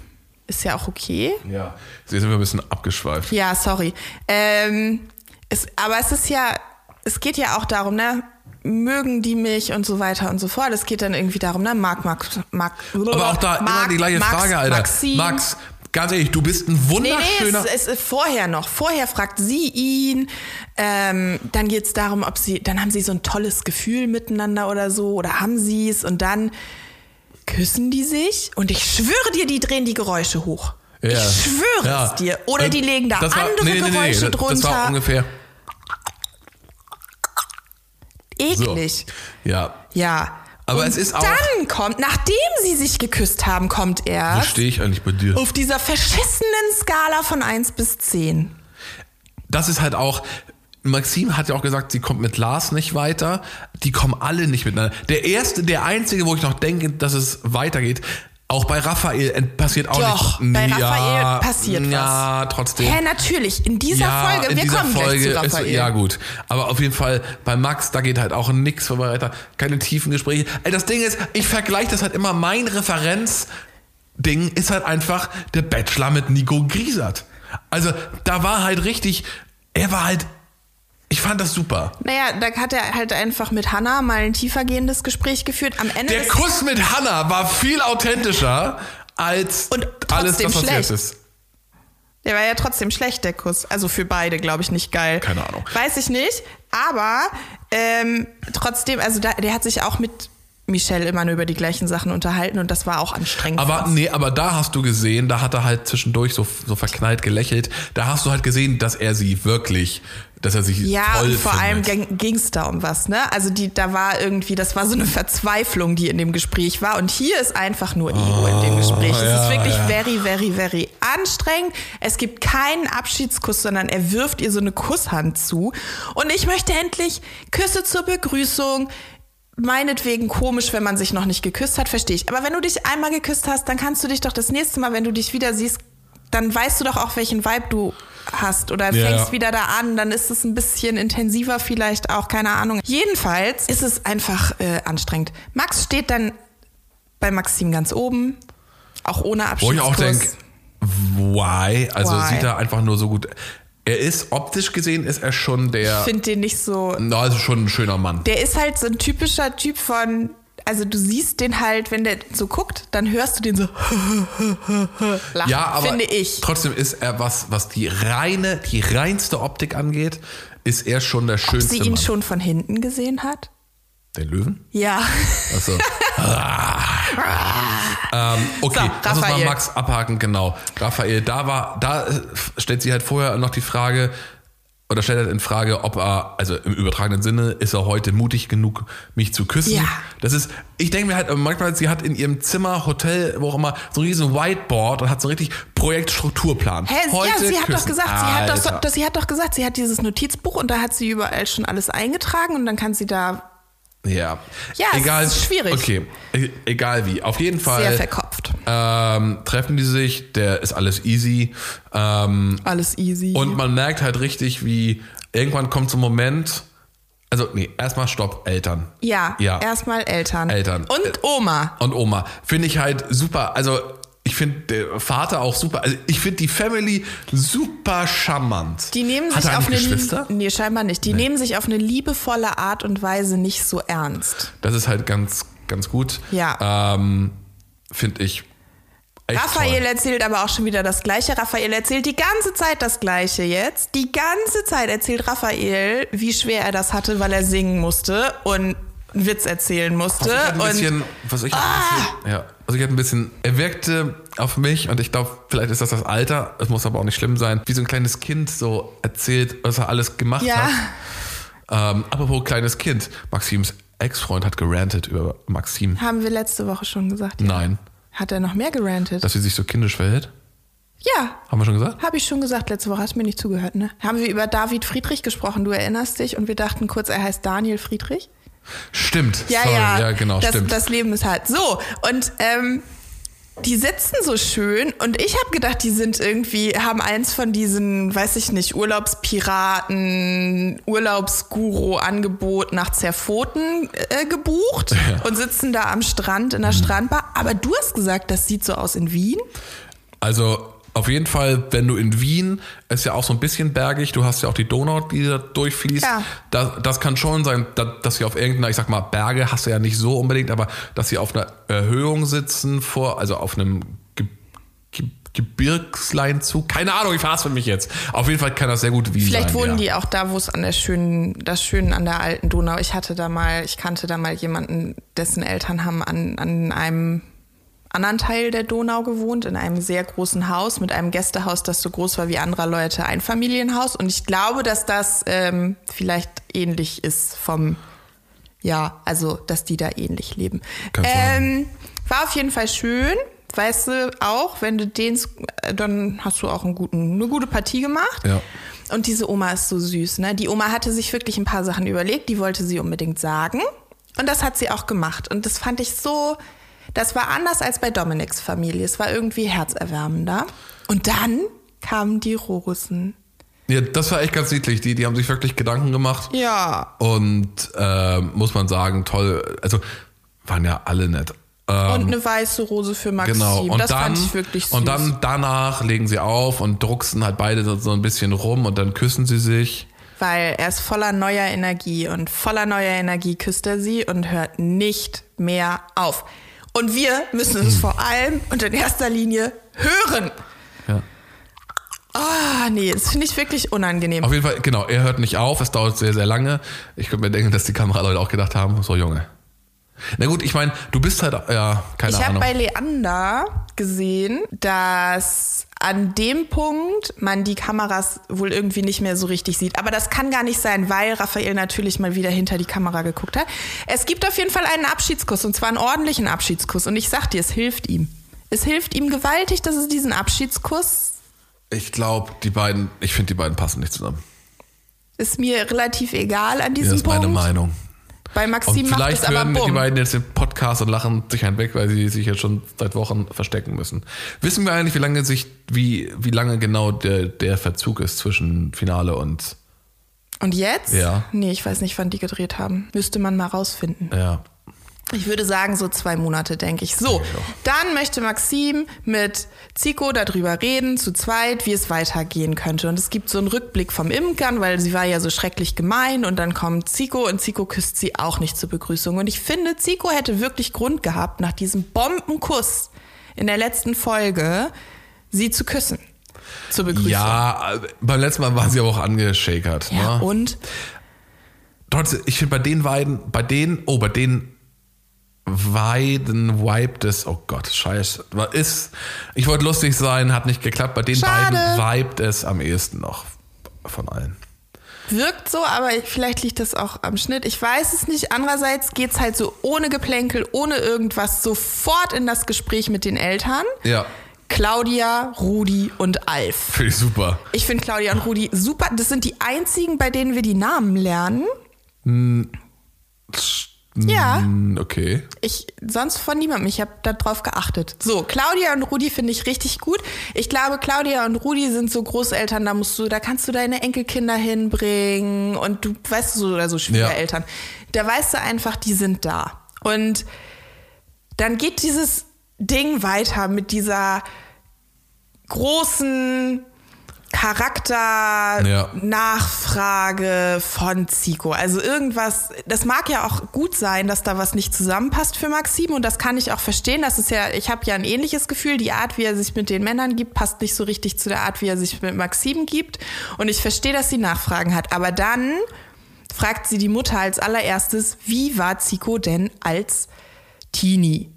ist ja auch okay. Ja. Jetzt sind wir ein bisschen abgeschweift. Ja, sorry. Ähm, es, aber es ist ja, es geht ja auch darum, ne? Mögen die mich und so weiter und so fort. Es geht dann irgendwie darum, ne? Mark, Mark, Mark. Aber auch da Mark, immer die gleiche Max, Frage, Alter. Maxim. Max, ganz ehrlich, du bist ein Nee, nee, wunderschöner. es, es ist vorher noch. Vorher fragt sie ihn. Ähm, dann geht es darum, ob sie, dann haben sie so ein tolles Gefühl miteinander oder so. Oder haben sie es und dann küssen die sich. Und ich schwöre dir, die drehen die Geräusche hoch. Ja. Ich schwöre Ja. es dir. Oder Äh, die legen da war- andere nee, nee, nee, nee, Geräusche das- drunter. Das war ungefähr. So. Eklig. Ja. Ja. Aber und es ist auch- Dann kommt, nachdem sie sich geküsst haben, kommt Wo er stehe ich eigentlich bei dir? auf dieser verschissenen Skala von 1 bis 10. das ist halt auch. Maxim hat ja auch gesagt, sie kommt mit Lars nicht weiter. Die kommen alle nicht miteinander. Der erste, der einzige, wo ich noch denke, dass es weitergeht, auch bei Raphael passiert auch Doch, nicht. bei Ja, Raphael passiert was. Ja, trotzdem. Hä, natürlich. In dieser Folge. in Wir dieser kommen Folge gleich zu ist, Raphael. ja gut, aber auf jeden Fall bei Max, da geht halt auch nichts weiter, keine tiefen Gespräche. Ey, das Ding ist, ich vergleiche das halt immer, mein Referenzding ist halt einfach der Bachelor mit Nico Griesert. Also da war halt richtig, er war halt, ich fand das super. Naja, da hat er halt einfach mit Hannah mal ein tiefergehendes Gespräch geführt. Am Ende Der Kuss mit Hannah war viel authentischer als Und alles, was passiert schlecht. ist. Der war ja trotzdem schlecht, der Kuss. Also für beide, glaube ich, nicht geil. Keine Ahnung. Weiß ich nicht. Aber ähm, trotzdem, also da, der hat sich auch mit Michelle immer nur über die gleichen Sachen unterhalten und das war auch anstrengend. Aber nee, aber da hast du gesehen, da hat er halt zwischendurch so, so verknallt gelächelt. Da hast du halt gesehen, dass er sie wirklich, dass er sich ja, toll und vor findet. allem ging es da um was, ne? Also die, da war irgendwie, das war so eine Verzweiflung, die in dem Gespräch war. Und hier ist einfach nur Ego in dem Gespräch. es ja, ist wirklich ja. very, very, very anstrengend. Es gibt keinen Abschiedskuss, sondern er wirft ihr so eine Kusshand zu. Und ich möchte endlich Küsse zur Begrüßung. Meinetwegen komisch, wenn man sich noch nicht geküsst hat, verstehe ich. Aber wenn du dich einmal geküsst hast, dann kannst du dich doch das nächste Mal, wenn du dich wieder siehst, dann weißt du doch auch, welchen Vibe du hast oder Ja. fängst wieder da an, dann ist es ein bisschen intensiver vielleicht auch, keine Ahnung. Jedenfalls ist es einfach äh, anstrengend. Max steht dann bei Maxim ganz oben, auch ohne Wo ich auch denke, why? Also Why? sieht er einfach nur so gut. Er ist, optisch gesehen, ist er schon der, ich finde den nicht so. na, also schon ein schöner Mann. Der ist halt so ein typischer Typ von, also du siehst den halt, wenn der so guckt, dann hörst du den so <laughs> lachen, Ja, aber finde ich. trotzdem ist er was, was die reine, die reinste Optik angeht, ist er schon der Ob schönste sie ihn Mann. schon von hinten gesehen hat? Den Löwen? Ja. Achso. <laughs> ähm, okay, So, lass uns mal. Max abhaken, genau. Raphael, da war, da stellt sie halt vorher noch die Frage, oder stellt halt in Frage, ob er, also im übertragenen Sinne, ist er heute mutig genug, mich zu küssen? Ja. Das ist, ich denke mir halt manchmal, sie hat in ihrem Zimmer, Hotel, wo auch immer, so ein riesen Whiteboard und hat so einen richtig Projektstrukturplan. Hä, ja, Heute sie hat doch küssen. gesagt, sie hat doch, das, sie hat doch gesagt, sie hat dieses Notizbuch und da hat sie überall schon alles eingetragen und dann kann sie da Ja. Ja, es egal, ist schwierig. Okay, e- egal wie. Auf jeden Fall. sehr verkopft. Ähm, treffen die sich, der ist alles easy. Ähm, Alles easy. und man merkt halt richtig, wie irgendwann kommt so ein Moment. Also, nee, erstmal Stopp, Eltern. ja, Ja. erstmal Eltern. Eltern. Und Oma. Und Oma. Finde ich halt super. Also, ich finde der Vater auch super. Also, ich finde die Family super charmant. Die nehmen Hat sich auf eine Geschwister? Nee, scheinbar nicht. Die nehmen sich auf eine liebevolle Art und Weise nicht so ernst. Das ist halt ganz, ganz gut. Ja. Ähm, finde ich. Echt Raphael toll. erzählt aber auch schon wieder das Gleiche. Raphael erzählt die ganze Zeit das Gleiche jetzt. Die ganze Zeit erzählt Raphael, wie schwer er das hatte, weil er singen musste und einen Witz erzählen musste. Was ich ein bisschen, was ich bisschen, ja, was ich halt ein bisschen, er wirkte auf mich und ich glaube, vielleicht ist das das Alter, es muss aber auch nicht schlimm sein, wie so ein kleines Kind so erzählt, was er alles gemacht Ja. hat. Ähm, apropos kleines Kind, Maxims Ex-Freund hat gerantet über Maxim. haben wir letzte Woche schon gesagt. Ja. Nein, Hat er noch mehr gerantet? dass sie sich so kindisch verhält. ja, Haben wir schon gesagt? habe ich schon gesagt letzte Woche. Hast mir nicht zugehört, ne? Haben wir über David Friedrich gesprochen, du erinnerst dich? Und wir dachten kurz, er heißt Daniel Friedrich. Stimmt. Ja, Sorry. ja, ja, genau, das, stimmt. das Leben ist halt so. Und ähm, die sitzen so schön und ich habe gedacht, die sind irgendwie, haben eins von diesen, weiß ich nicht, Urlaubspiraten, Urlaubsguru-Angebot nach Zerpfoten äh, gebucht und sitzen da am Strand in der Mhm. Strandbar. Aber du hast gesagt, das sieht so aus in Wien. Also auf jeden Fall, wenn du in Wien, ist ja auch so ein bisschen bergig, du hast ja auch die Donau, die da durchfließt. Ja. Das, das kann schon sein, da- dass sie auf irgendeiner, ich sag mal, Berge hast du ja nicht so unbedingt, aber dass sie auf einer Erhöhung sitzen, vor, also auf einem Ge Ge Gebirgsleinzug. Keine Ahnung, ich verhasse mich jetzt. Auf jeden Fall kann das sehr gut Wien Vielleicht sein. wohnen ja. die auch da, wo es an der schönen, das Schöne an der alten Donau. Ich hatte da mal, ich kannte da mal jemanden, dessen Eltern haben an, an einem anderen Teil der Donau gewohnt, in einem sehr großen Haus mit einem Gästehaus, das so groß war wie anderer Leute ein Familienhaus. Und ich glaube, dass das ähm, vielleicht ähnlich ist vom, ja, also dass die da ähnlich leben. Ähm, war auf jeden Fall schön. Weißt du auch, wenn du den, äh, dann hast du auch einen guten, eine gute Partie gemacht. Ja. Und diese Oma ist so süß, ne? Die Oma hatte sich wirklich ein paar Sachen überlegt, die wollte sie unbedingt sagen. Und das hat sie auch gemacht. Und das fand ich so, das war anders als bei Dominiks Familie. Es war irgendwie herzerwärmender. Und dann kamen die Rorussen. ja, das war echt ganz niedlich. Die, die haben sich wirklich Gedanken gemacht. Ja. Und äh, muss man sagen, toll. Also waren ja alle nett. Ähm, Und eine weiße Rose für Maxim. Genau, und das dann, fand ich wirklich süß. und dann danach legen sie auf und drucksen halt beide so ein bisschen rum und dann küssen sie sich. Weil er ist voller neuer Energie und voller neuer Energie küsst er sie und hört nicht mehr auf. Und wir müssen es vor allem und in erster Linie hören. Ja. Ah, nee, das finde ich wirklich unangenehm. Auf jeden Fall, genau, er hört nicht auf, es dauert sehr, sehr lange. Ich könnte mir denken, dass die Kameraleute auch gedacht haben, so Junge, Na gut, ich meine, du bist halt, ja, keine Ich habe Ahnung. bei Leander gesehen, dass an dem Punkt man die Kameras wohl irgendwie nicht mehr so richtig sieht. Aber das kann gar nicht sein, weil Raphael natürlich mal wieder hinter die Kamera geguckt hat. Es gibt auf jeden Fall einen Abschiedskuss und zwar einen ordentlichen Abschiedskuss. Und ich sag dir, es hilft ihm. Es hilft ihm gewaltig, dass es diesen Abschiedskuss Ich glaube, die beiden, ich finde, die beiden passen nicht zusammen. ist mir relativ egal an Das diesem ist meine Punkt. Meinung. Bei Und Maxim macht vielleicht es aber hören die bumm. beiden jetzt den Podcast und lachen sich einen weg, weil sie sich jetzt schon seit Wochen verstecken müssen. Wissen wir eigentlich, wie lange sich, wie, wie lange genau der, der Verzug ist zwischen Finale und Und jetzt? Ja. Nee, ich weiß nicht, wann die gedreht haben. Müsste man mal rausfinden. ja. Ich würde sagen, so zwei Monate, denke ich. So, dann möchte Maxim mit Zico darüber reden, zu zweit, wie es weitergehen könnte. Und es gibt so einen Rückblick vom Imkern, weil sie war ja so schrecklich gemein. Und dann kommt Zico und Zico küsst sie auch nicht zur Begrüßung. Und ich finde, Zico hätte wirklich Grund gehabt, nach diesem Bombenkuss in der letzten Folge, sie zu küssen. Zur Begrüßung. Ja, äh, beim letzten Mal waren sie aber auch angeschakert. Ja, ne? und? Trotzdem, ich finde bei den beiden, bei denen, oh, bei den beiden vibet es, oh Gott, scheiße. Ist, ich wollte lustig sein, hat nicht geklappt. Bei den Schade. beiden vibet es am ehesten noch von allen. Wirkt so, aber vielleicht liegt das auch am Schnitt. Ich weiß es nicht. Andererseits geht's halt so ohne Geplänkel, ohne irgendwas, sofort in das Gespräch mit den Eltern. Ja, Claudia, Rudi und Alf. finde ich super. Ich finde Claudia und Rudi super. Das sind die einzigen, bei denen wir die Namen lernen. Ja, Hm, Okay. ich sonst von niemandem. Ich habe darauf geachtet. So, Claudia und Rudi finde ich richtig gut. Ich glaube, Claudia und Rudi sind so Großeltern, da musst du, da kannst du deine Enkelkinder hinbringen und du weißt du so oder so Schwiegereltern. Da weißt du einfach, die sind da. Und dann geht dieses Ding weiter mit dieser großen Charakter-Nachfrage von Zico. Also irgendwas, das mag ja auch gut sein, dass da was nicht zusammenpasst für Maxim und das kann ich auch verstehen. Das ist ja, ich habe ja ein ähnliches Gefühl. Die Art, wie er sich mit den Männern gibt, passt nicht so richtig zu der Art, wie er sich mit Maxim gibt. Und ich verstehe, dass sie Nachfragen hat. Aber dann fragt sie die Mutter als allererstes, wie war Zico denn als Teenie?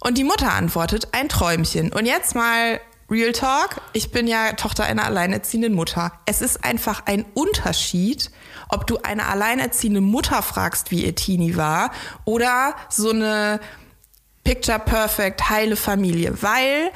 Und die Mutter antwortet, ein Träumchen. Und jetzt mal Real Talk. Ich bin ja Tochter einer alleinerziehenden Mutter. Es ist einfach ein Unterschied, ob du eine alleinerziehende Mutter fragst, wie ihr Teenie war, oder so eine Picture Perfect, heile Familie, weil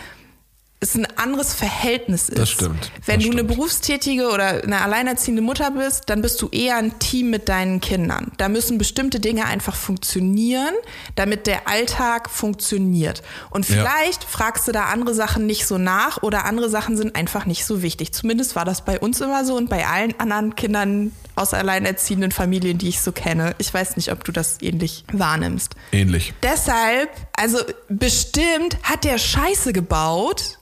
es ein anderes Verhältnis ist. Das stimmt, Wenn das du eine stimmt. berufstätige oder eine alleinerziehende Mutter bist, dann bist du eher ein Team mit deinen Kindern. Da müssen bestimmte Dinge einfach funktionieren, damit der Alltag funktioniert. Und Ja. vielleicht fragst du da andere Sachen nicht so nach oder andere Sachen sind einfach nicht so wichtig. Zumindest war das bei uns immer so und bei allen anderen Kindern aus alleinerziehenden Familien, die ich so kenne. Ich weiß nicht, ob du das ähnlich wahrnimmst. Ähnlich. Deshalb, also bestimmt hat der Scheiße gebaut,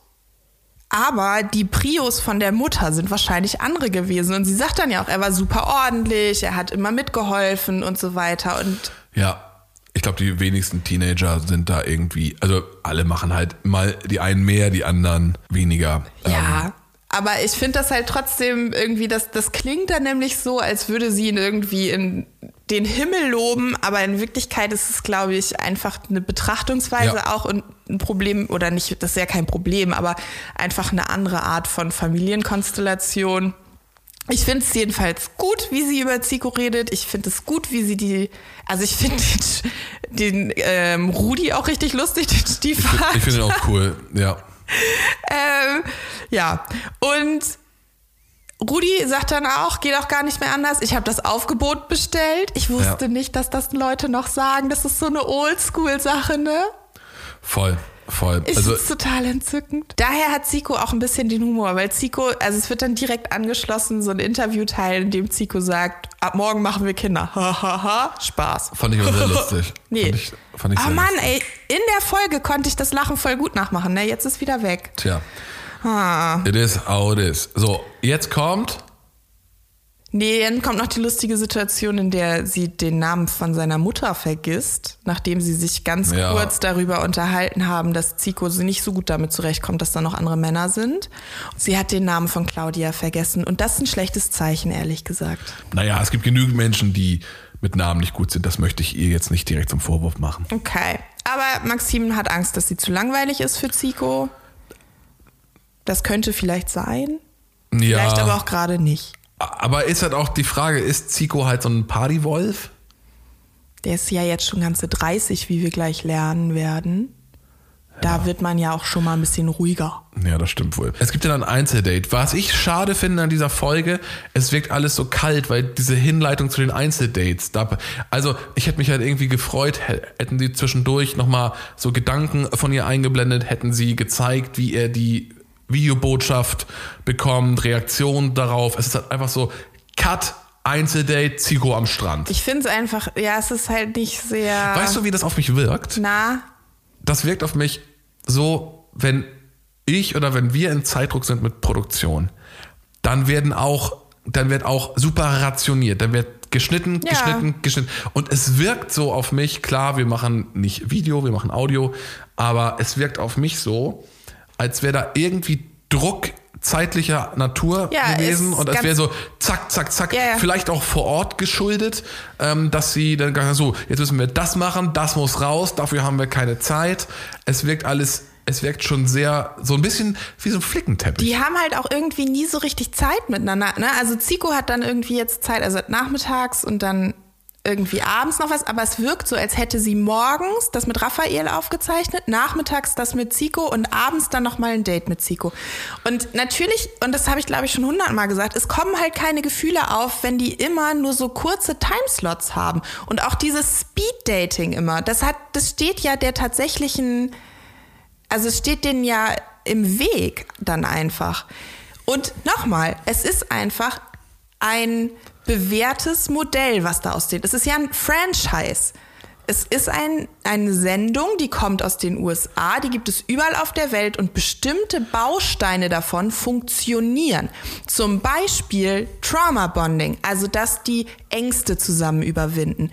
aber die Prios von der Mutter sind wahrscheinlich andere gewesen. Und sie sagt dann ja auch, er war super ordentlich, er hat immer mitgeholfen und so weiter. Und Ja. Ich glaube, die wenigsten Teenager sind da irgendwie, also alle machen halt mal die einen mehr, die anderen weniger. Ähm, ja. Aber ich finde das halt trotzdem irgendwie, das, das klingt dann nämlich so, als würde sie ihn irgendwie in den Himmel loben, aber in Wirklichkeit ist es, glaube ich, einfach eine Betrachtungsweise Ja. auch und ein Problem, oder nicht, das ist ja kein Problem, aber einfach eine andere Art von Familienkonstellation. Ich finde es jedenfalls gut, wie sie über Zico redet. Ich finde es gut, wie sie die, also ich finde den, den ähm, Rudi auch richtig lustig, den Ich, find- Stiefvater. ich finde ihn auch cool, ja. <laughs> Ähm, ja, und Rudi sagt dann auch, geht auch gar nicht mehr anders. Ich habe das Aufgebot bestellt. Ich wusste Ja. nicht, dass das Leute noch sagen. Das ist so eine Oldschool-Sache, ne? Voll, voll. Ich also, find's total entzückend. Daher hat Zico auch ein bisschen den Humor, weil Zico, also es wird dann direkt angeschlossen, so ein Interviewteil, in dem Zico sagt, ab morgen machen wir Kinder. Hahaha, Spaß. fand ich aber sehr <laughs> lustig. Nee. Fand ich, fand ich oh Mann, lustig. ey, in der Folge konnte ich das Lachen voll gut nachmachen, ne? Jetzt ist wieder weg. Tja, Ah. it is how it is. So, jetzt kommt, Nee, dann kommt noch die lustige Situation, in der sie den Namen von seiner Mutter vergisst, nachdem sie sich ganz Ja. kurz darüber unterhalten haben, dass Zico sie nicht so gut damit zurechtkommt, dass da noch andere Männer sind. Sie hat den Namen von Claudia vergessen und das ist ein schlechtes Zeichen, ehrlich gesagt. naja, es gibt genügend Menschen, die mit Namen nicht gut sind. Das möchte ich ihr jetzt nicht direkt zum Vorwurf machen. Okay. Aber Maxim hat Angst, dass sie zu langweilig ist für Zico. Das könnte vielleicht sein. Ja. Vielleicht aber auch gerade nicht. Aber ist halt auch die Frage, ist Zico halt so ein Partywolf? Der ist ja jetzt schon ganze 30, wie wir gleich lernen werden. Da wird man ja auch schon mal ein bisschen ruhiger. Ja, das stimmt wohl. Es gibt ja dann ein Einzeldate. Was ich schade finde an dieser Folge, es wirkt alles so kalt, weil diese Hinleitung zu den Einzeldates. Da, also ich hätte mich halt irgendwie gefreut, hätten sie zwischendurch nochmal so Gedanken von ihr eingeblendet, hätten sie gezeigt, wie er die Videobotschaft bekommt, Reaktion darauf. Es ist halt einfach so, Cut, Einzeldate, Zico am Strand. Ich finde es einfach, ja, es ist halt nicht sehr. Weißt du, wie das auf mich wirkt? Na, das wirkt auf mich so, wenn ich oder wenn wir in Zeitdruck sind mit Produktion, dann werden auch, dann wird auch super rationiert, dann wird geschnitten, Ja. geschnitten, geschnitten. Und es wirkt so auf mich, klar, wir machen nicht Video, wir machen Audio, aber es wirkt auf mich so, als wäre da irgendwie Druck zeitlicher Natur Ja, gewesen und es ganz- wäre so zack, zack, zack, Ja, ja. vielleicht auch vor Ort geschuldet, ähm, dass sie dann sagen, so, jetzt müssen wir das machen, das muss raus, dafür haben wir keine Zeit. Es wirkt alles, es wirkt schon sehr, so ein bisschen wie so ein Flickenteppich. die haben halt auch irgendwie nie so richtig Zeit miteinander. Ne? Also Zico hat dann irgendwie jetzt Zeit, also nachmittags und dann irgendwie abends noch was, aber es wirkt so, als hätte sie morgens das mit Raphael aufgezeichnet, nachmittags das mit Zico und abends dann noch mal ein Date mit Zico. Und natürlich, und das habe ich glaube ich schon hundertmal gesagt, es kommen halt keine Gefühle auf, wenn die immer nur so kurze Timeslots haben. Und auch dieses Speed-Dating immer, das hat, das steht ja der tatsächlichen also es steht denen ja im Weg dann einfach. Und nochmal, es ist einfach ein bewährtes Modell, was da aussteht. Es ist ja ein Franchise. Es ist ein, eine Sendung, die kommt aus den USA, die gibt es überall auf der Welt und bestimmte Bausteine davon funktionieren. Zum Beispiel Trauma Bonding, also dass die Ängste zusammen überwinden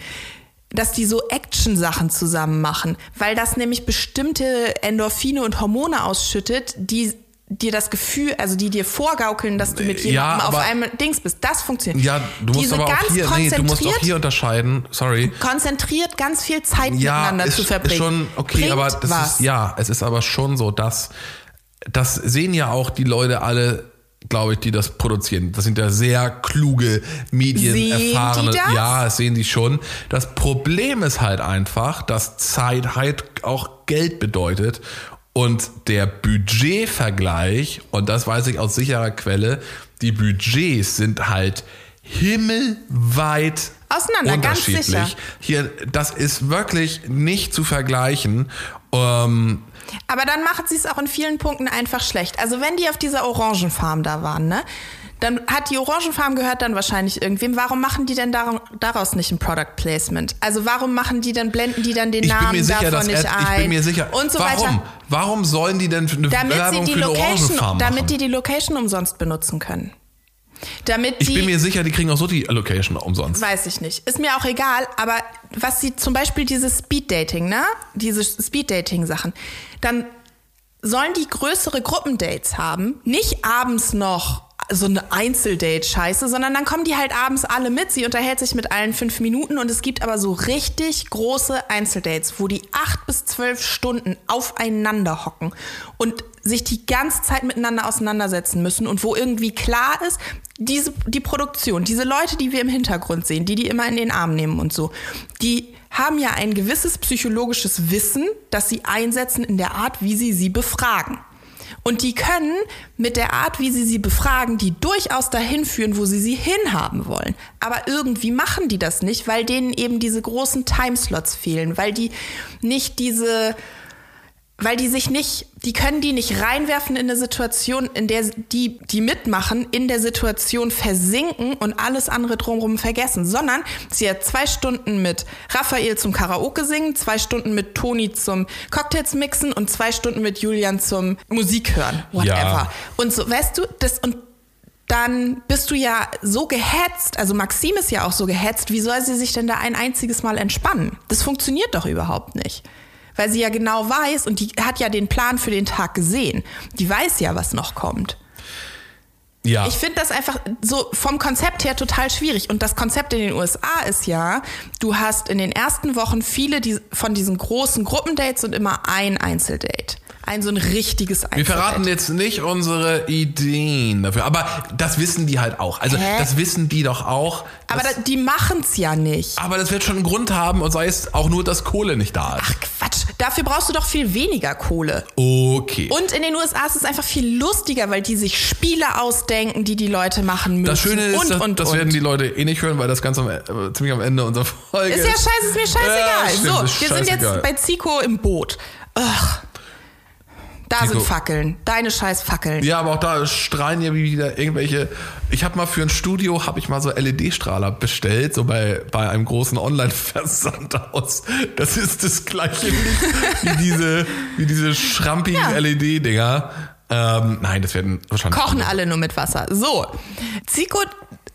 dass die so Action-Sachen zusammen machen, weil das nämlich bestimmte Endorphine und Hormone ausschüttet, die dir das Gefühl, also die dir vorgaukeln, dass du mit Ja, jemandem auf aber- einem Dings bist. Das funktioniert. ja, du musst Diese aber auch hier, nee, du musst auch hier unterscheiden, sorry. konzentriert ganz viel Zeit Ja, miteinander ist, zu verbringen. ist schon okay, Bringt aber das was. ist, ja, es ist aber schon so, dass, das sehen ja auch die Leute alle, glaube ich, die das produzieren. Das sind ja sehr kluge, medienerfahrene. Ja, das sehen die schon. Das Problem ist halt einfach, dass Zeit halt auch Geld bedeutet. Und der Budgetvergleich, und das weiß ich aus sicherer Quelle, die Budgets sind halt himmelweit Auseinander, ganz unterschiedlich. sicher. Hier, das ist wirklich nicht zu vergleichen. Ähm, Aber dann macht sie es auch in vielen Punkten einfach schlecht. Also wenn die auf dieser Orangenfarm da waren, ne? Dann hat die Orangenfarm gehört dann wahrscheinlich irgendwem. Warum machen die denn daraus nicht ein Product Placement? Also warum machen die dann, blenden die dann den ich Namen sicher, davon nicht er, ein? ich bin mir sicher. Und so warum? weiter. Warum sollen die denn eine Damit Werbung die für eine Location, machen? damit die die Location umsonst benutzen können. Damit ich die, bin mir sicher, die kriegen auch so die Location umsonst. Weiß ich nicht. Ist mir auch egal, aber was sie zum Beispiel dieses Speed-Dating, ne? Diese Speed-Dating-Sachen, dann sollen die größere Gruppendates haben, nicht abends noch so eine Einzeldate-Scheiße, sondern dann kommen die halt abends alle mit. Sie unterhält sich mit allen fünf Minuten und es gibt aber so richtig große Einzeldates, wo die acht bis zwölf Stunden aufeinander hocken und sich die ganze Zeit miteinander auseinandersetzen müssen und wo irgendwie klar ist, diese, die Produktion, diese Leute, die wir im Hintergrund sehen, die die immer in den Arm nehmen und so, die haben ja ein gewisses psychologisches Wissen, das sie einsetzen in der Art, wie sie sie befragen. Und die können mit der Art, wie sie sie befragen, die durchaus dahin führen, wo sie sie hinhaben wollen. Aber irgendwie machen die das nicht, weil denen eben diese großen Timeslots fehlen, weil die nicht diese, weil die sich nicht, die können die nicht reinwerfen in eine Situation, in der die, die mitmachen, in der Situation versinken und alles andere drumherum vergessen, sondern sie hat zwei Stunden mit Raphael zum Karaoke singen, zwei Stunden mit Toni zum Cocktails mixen und zwei Stunden mit Julian zum Musik hören, whatever. Ja. Und so, weißt du, das und dann bist du ja so gehetzt, also Maxim ist ja auch so gehetzt, wie soll sie sich denn da ein einziges Mal entspannen? Das funktioniert doch überhaupt nicht. Weil sie ja genau weiß und die hat ja den Plan für den Tag gesehen. Die weiß ja, was noch kommt. Ja. Ich finde das einfach so vom Konzept her total schwierig. Und das Konzept in den USA ist ja, du hast in den ersten Wochen viele die, von diesen großen Gruppendates und immer ein Einzeldate. Ein so ein richtiges Einzeldate. Wir verraten jetzt nicht unsere Ideen dafür, aber das wissen die halt auch. Also Hä? das wissen die doch auch. Aber da, die machen's ja nicht. aber das wird schon einen Grund haben und sei es auch nur, dass Kohle nicht da ist. Ach Quatsch, dafür brauchst du doch viel weniger Kohle. Okay. Und in den USA ist es einfach viel lustiger, weil die sich Spiele ausdenken, die die Leute machen müssen. das Schöne ist, und, dass, und, das und. werden die Leute eh nicht hören, weil das ganz am, äh, ziemlich am Ende unserer Folge Ist ja scheiße, ist mir scheißegal. Ja, stimmt, so, ist wir sind jetzt bei Zico im Boot. Ugh. Da Zico. sind Fackeln. Deine scheiß Fackeln. Ja, aber auch da strahlen ja wieder irgendwelche. Ich habe mal für ein Studio habe ich mal so LED-Strahler bestellt, so bei bei einem großen Online-Versandhaus. Das ist das gleiche <laughs> wie diese wie diese schrampigen Ja. LED-Dinger. Ähm, nein, das werden wahrscheinlich Kochen alle nur mit Wasser. So, Zico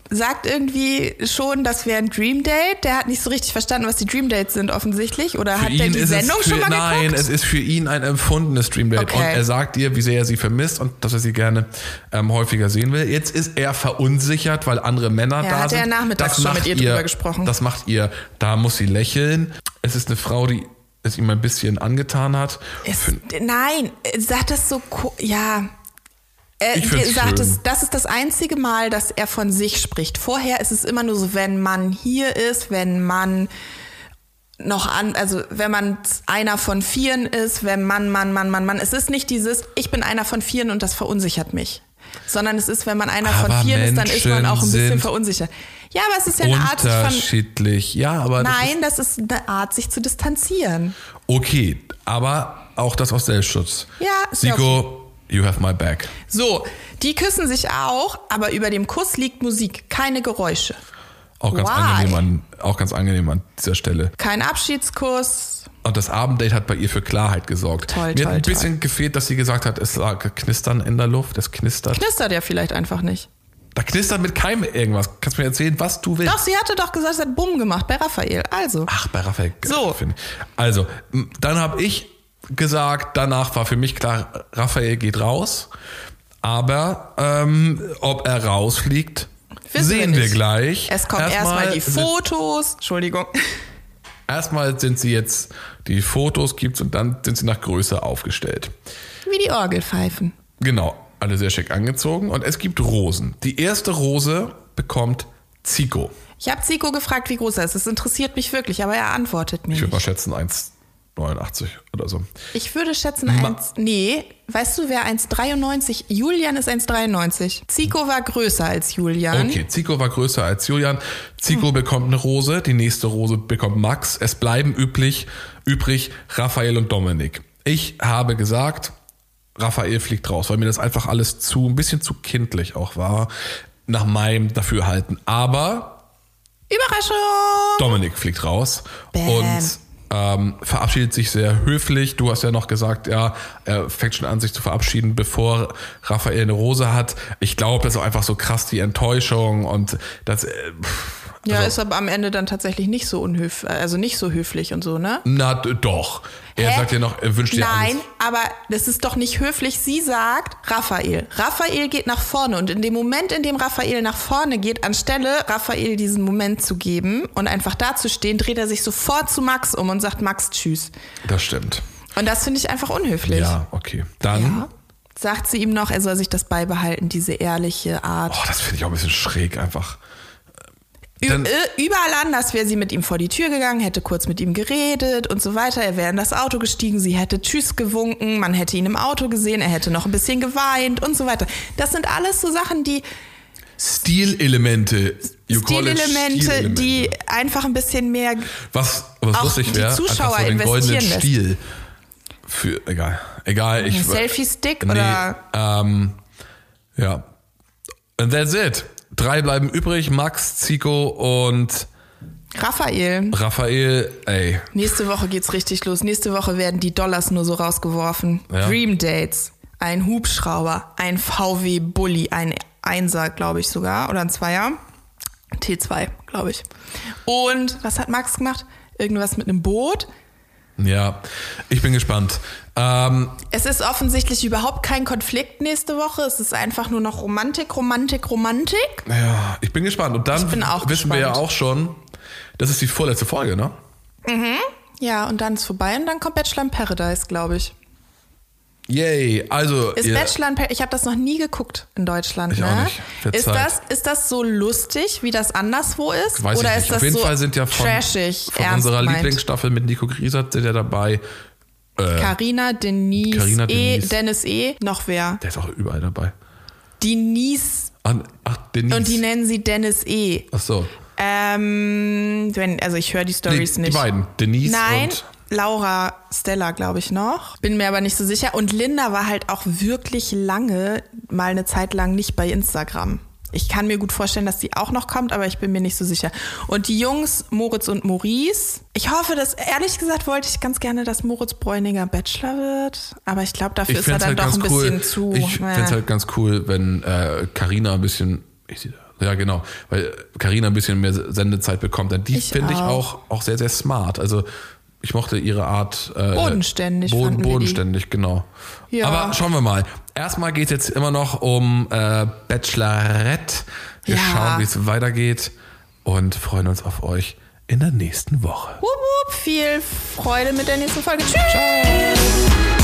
sagt irgendwie schon, das wäre ein Dream Date. Der hat nicht so richtig verstanden, was die Dream Dates sind offensichtlich. Oder Für hat der die Sendung für, schon mal Nein, geguckt? es ist für ihn ein empfundenes Dream Date. Okay. Und er sagt ihr, wie sehr er sie vermisst und dass er sie gerne ähm, häufiger sehen will. Jetzt ist er verunsichert, weil andere Männer Ja, da hat sind. er nachmittags schon mit ihr drüber gesprochen. Das macht ihr, da muss sie lächeln. Es ist eine Frau, die es ihm ein bisschen angetan hat. Es, nein, sagt das so, ja. Er Ich sagt es, das ist das einzige Mal, dass er von sich spricht. Vorher ist es immer nur so, wenn man hier ist, wenn man noch an, also wenn man einer von vieren ist, wenn man, Mann, Mann, Mann, Mann. Es ist nicht dieses, ich bin einer von vieren und das verunsichert mich. Sondern es ist, wenn man einer von Aber vieren ist, dann ist man auch ein bisschen verunsichert. Ja, aber es ist ja eine Art, sich von. Unterschiedlich. Ja, aber das Nein, das ist eine Art, sich zu distanzieren. okay. Aber auch das aus Selbstschutz. Ja, ist Siko, you have my back. So, die küssen sich auch, aber über dem Kuss liegt Musik, keine Geräusche. Auch ganz angenehm an, auch ganz angenehm an dieser Stelle. Kein Abschiedskuss. Und das Abenddate hat bei ihr für Klarheit gesorgt. Toll, Mir toll, hat ein toll. bisschen gefehlt, dass sie gesagt hat, es lag Knistern in der Luft, es knistert. Knistert ja vielleicht einfach nicht. Da knistert mit keinem irgendwas. Kannst du mir erzählen, was du willst? Doch, sie hatte doch gesagt, sie hat Bumm gemacht bei Raphael. Also. Ach, bei Raphael. So. Also, dann habe ich gesagt, danach war für mich klar, Raphael geht raus. Aber ähm, ob er rausfliegt, Wissen sehen wir, wir, gleich. Es kommen erstmal erst die Fotos. Entschuldigung. Erstmal sind sie jetzt, die Fotos gibt's und dann sind sie nach Größe aufgestellt. Wie die Orgelpfeifen. Genau, alle sehr schick angezogen. Und es gibt Rosen. Die erste Rose bekommt Zico. Ich habe Zico gefragt, wie groß er ist. Das interessiert mich wirklich, aber er antwortet mir. Ich würde mal schätzen, 89 oder so. Ich würde schätzen, Ma eins, nee, weißt du, wer 1,93? Julian ist 1,93. Zico war größer als Julian. Okay, Zico war größer als Julian. Zico hm. bekommt eine Rose, die nächste Rose bekommt Max. Es bleiben üblich, übrig Raphael und Dominik. Ich habe gesagt, Raphael fliegt raus, weil mir das einfach alles zu, ein bisschen zu kindlich auch war, nach meinem Dafürhalten. Aber Überraschung! Dominik fliegt raus. Bam. Und ähm, verabschiedet sich sehr höflich. Du hast ja noch gesagt, ja, er fängt schon an, sich zu verabschieden, bevor Raphael eine Rose hat. Ich glaube, das ist auch einfach so krass die Enttäuschung und das. Äh, pff, Ja, also, ist aber am Ende dann tatsächlich nicht so unhöf also nicht so höflich und so, ne? na doch. Er Hä? sagt ja noch, er wünscht dir Nein, alles. aber das ist doch nicht höflich. Sie sagt Raphael. Raphael geht nach vorne und in dem Moment, in dem Raphael nach vorne geht, anstelle Raphael diesen Moment zu geben und einfach dazustehen, dreht er sich sofort zu Max um und sagt Max Tschüss. Das stimmt. Und das finde ich einfach unhöflich. Ja, okay. Dann. Ja. Sagt sie ihm noch, er soll sich das beibehalten, diese ehrliche Art. Oh, das finde ich auch ein bisschen schräg einfach. Dann- äh, Überall anders wäre sie mit ihm vor die Tür gegangen, hätte kurz mit ihm geredet und so weiter. Er wäre in das Auto gestiegen, sie hätte Tschüss gewunken, man hätte ihn im Auto gesehen, er hätte noch ein bisschen geweint und so weiter. Das sind alles so Sachen, die Stilelemente. Stilelemente, Stilelemente. die einfach ein bisschen mehr. Was, was lustig die wäre, Zuschauer so den goldenen lässt. Stil. Für, egal. Egal, ich. Selfie-Stick nee, oder. Ähm, ja. And that's it. Drei bleiben übrig. Max, Zico und Raphael. Raphael. Ey. Nächste Woche geht's richtig los. Nächste Woche werden die Dollars nur so rausgeworfen. Ja. Dream Dates. Ein Hubschrauber, ein VW Bulli, ein Einser, glaube ich sogar, oder ein Zweier. T2, glaube ich. Und was hat Max gemacht? Irgendwas mit einem Boot. Ja, ich bin gespannt. Ähm, Es ist offensichtlich überhaupt kein Konflikt nächste Woche. Es ist einfach nur noch Romantik, Romantik, Romantik. ja, ich bin gespannt. Und dann wissen wir ja gespannt. auch schon, das ist die vorletzte Folge, ne? Ja, und dann ist vorbei und dann kommt Bachelor in Paradise, glaube ich. Yay, also Ist ihr- Bachelor ich habe das noch nie geguckt in Deutschland. Ich ne? auch nicht. Wird Ist Zeit. das, ist das so lustig, wie das anderswo ist? weiß Oder ich ist nicht. das Auf jeden so Fall sind ja von, trashig, von unserer gemeint? Lieblingsstaffel mit Nico Griesert sind ja dabei. Carina, Denise, Carina, E, Denise. Dennis E, noch wer? Der ist auch überall dabei. Denise Ach, ach Denise. und die nennen sie Dennis E. Ach so. Ähm, wenn, also ich höre die Nee, Stories die nicht. beiden. Denise Nein, und Laura Stella, glaube ich noch. Bin mir aber nicht so sicher. Und Linda war halt auch wirklich lange, mal eine Zeit lang nicht bei Instagram. Ich kann mir gut vorstellen, dass die auch noch kommt, aber ich bin mir nicht so sicher. Und die Jungs, Moritz und Maurice, ich hoffe, dass, ehrlich gesagt, wollte ich ganz gerne, dass Moritz Bräuninger Bachelor wird. Aber ich glaube, dafür ich ist er dann halt doch ein bisschen cool. zu. ich naja. fände es halt ganz cool, wenn Karina ein bisschen. Ich sehe da. Ja, genau. Weil Karina ein bisschen mehr Sendezeit bekommt. Denn die finde ich auch. auch, auch sehr, sehr smart. Also ich mochte ihre Art. Äh, Bodenständig Boden, bodenständig, genau. Ja. Aber schauen wir mal. Erstmal geht es jetzt immer noch um äh, Bachelorette. Wir Ja. schauen, wie es weitergeht und freuen uns auf euch in der nächsten Woche. Wupp, wupp, viel Freude mit der nächsten Folge. Tschüss.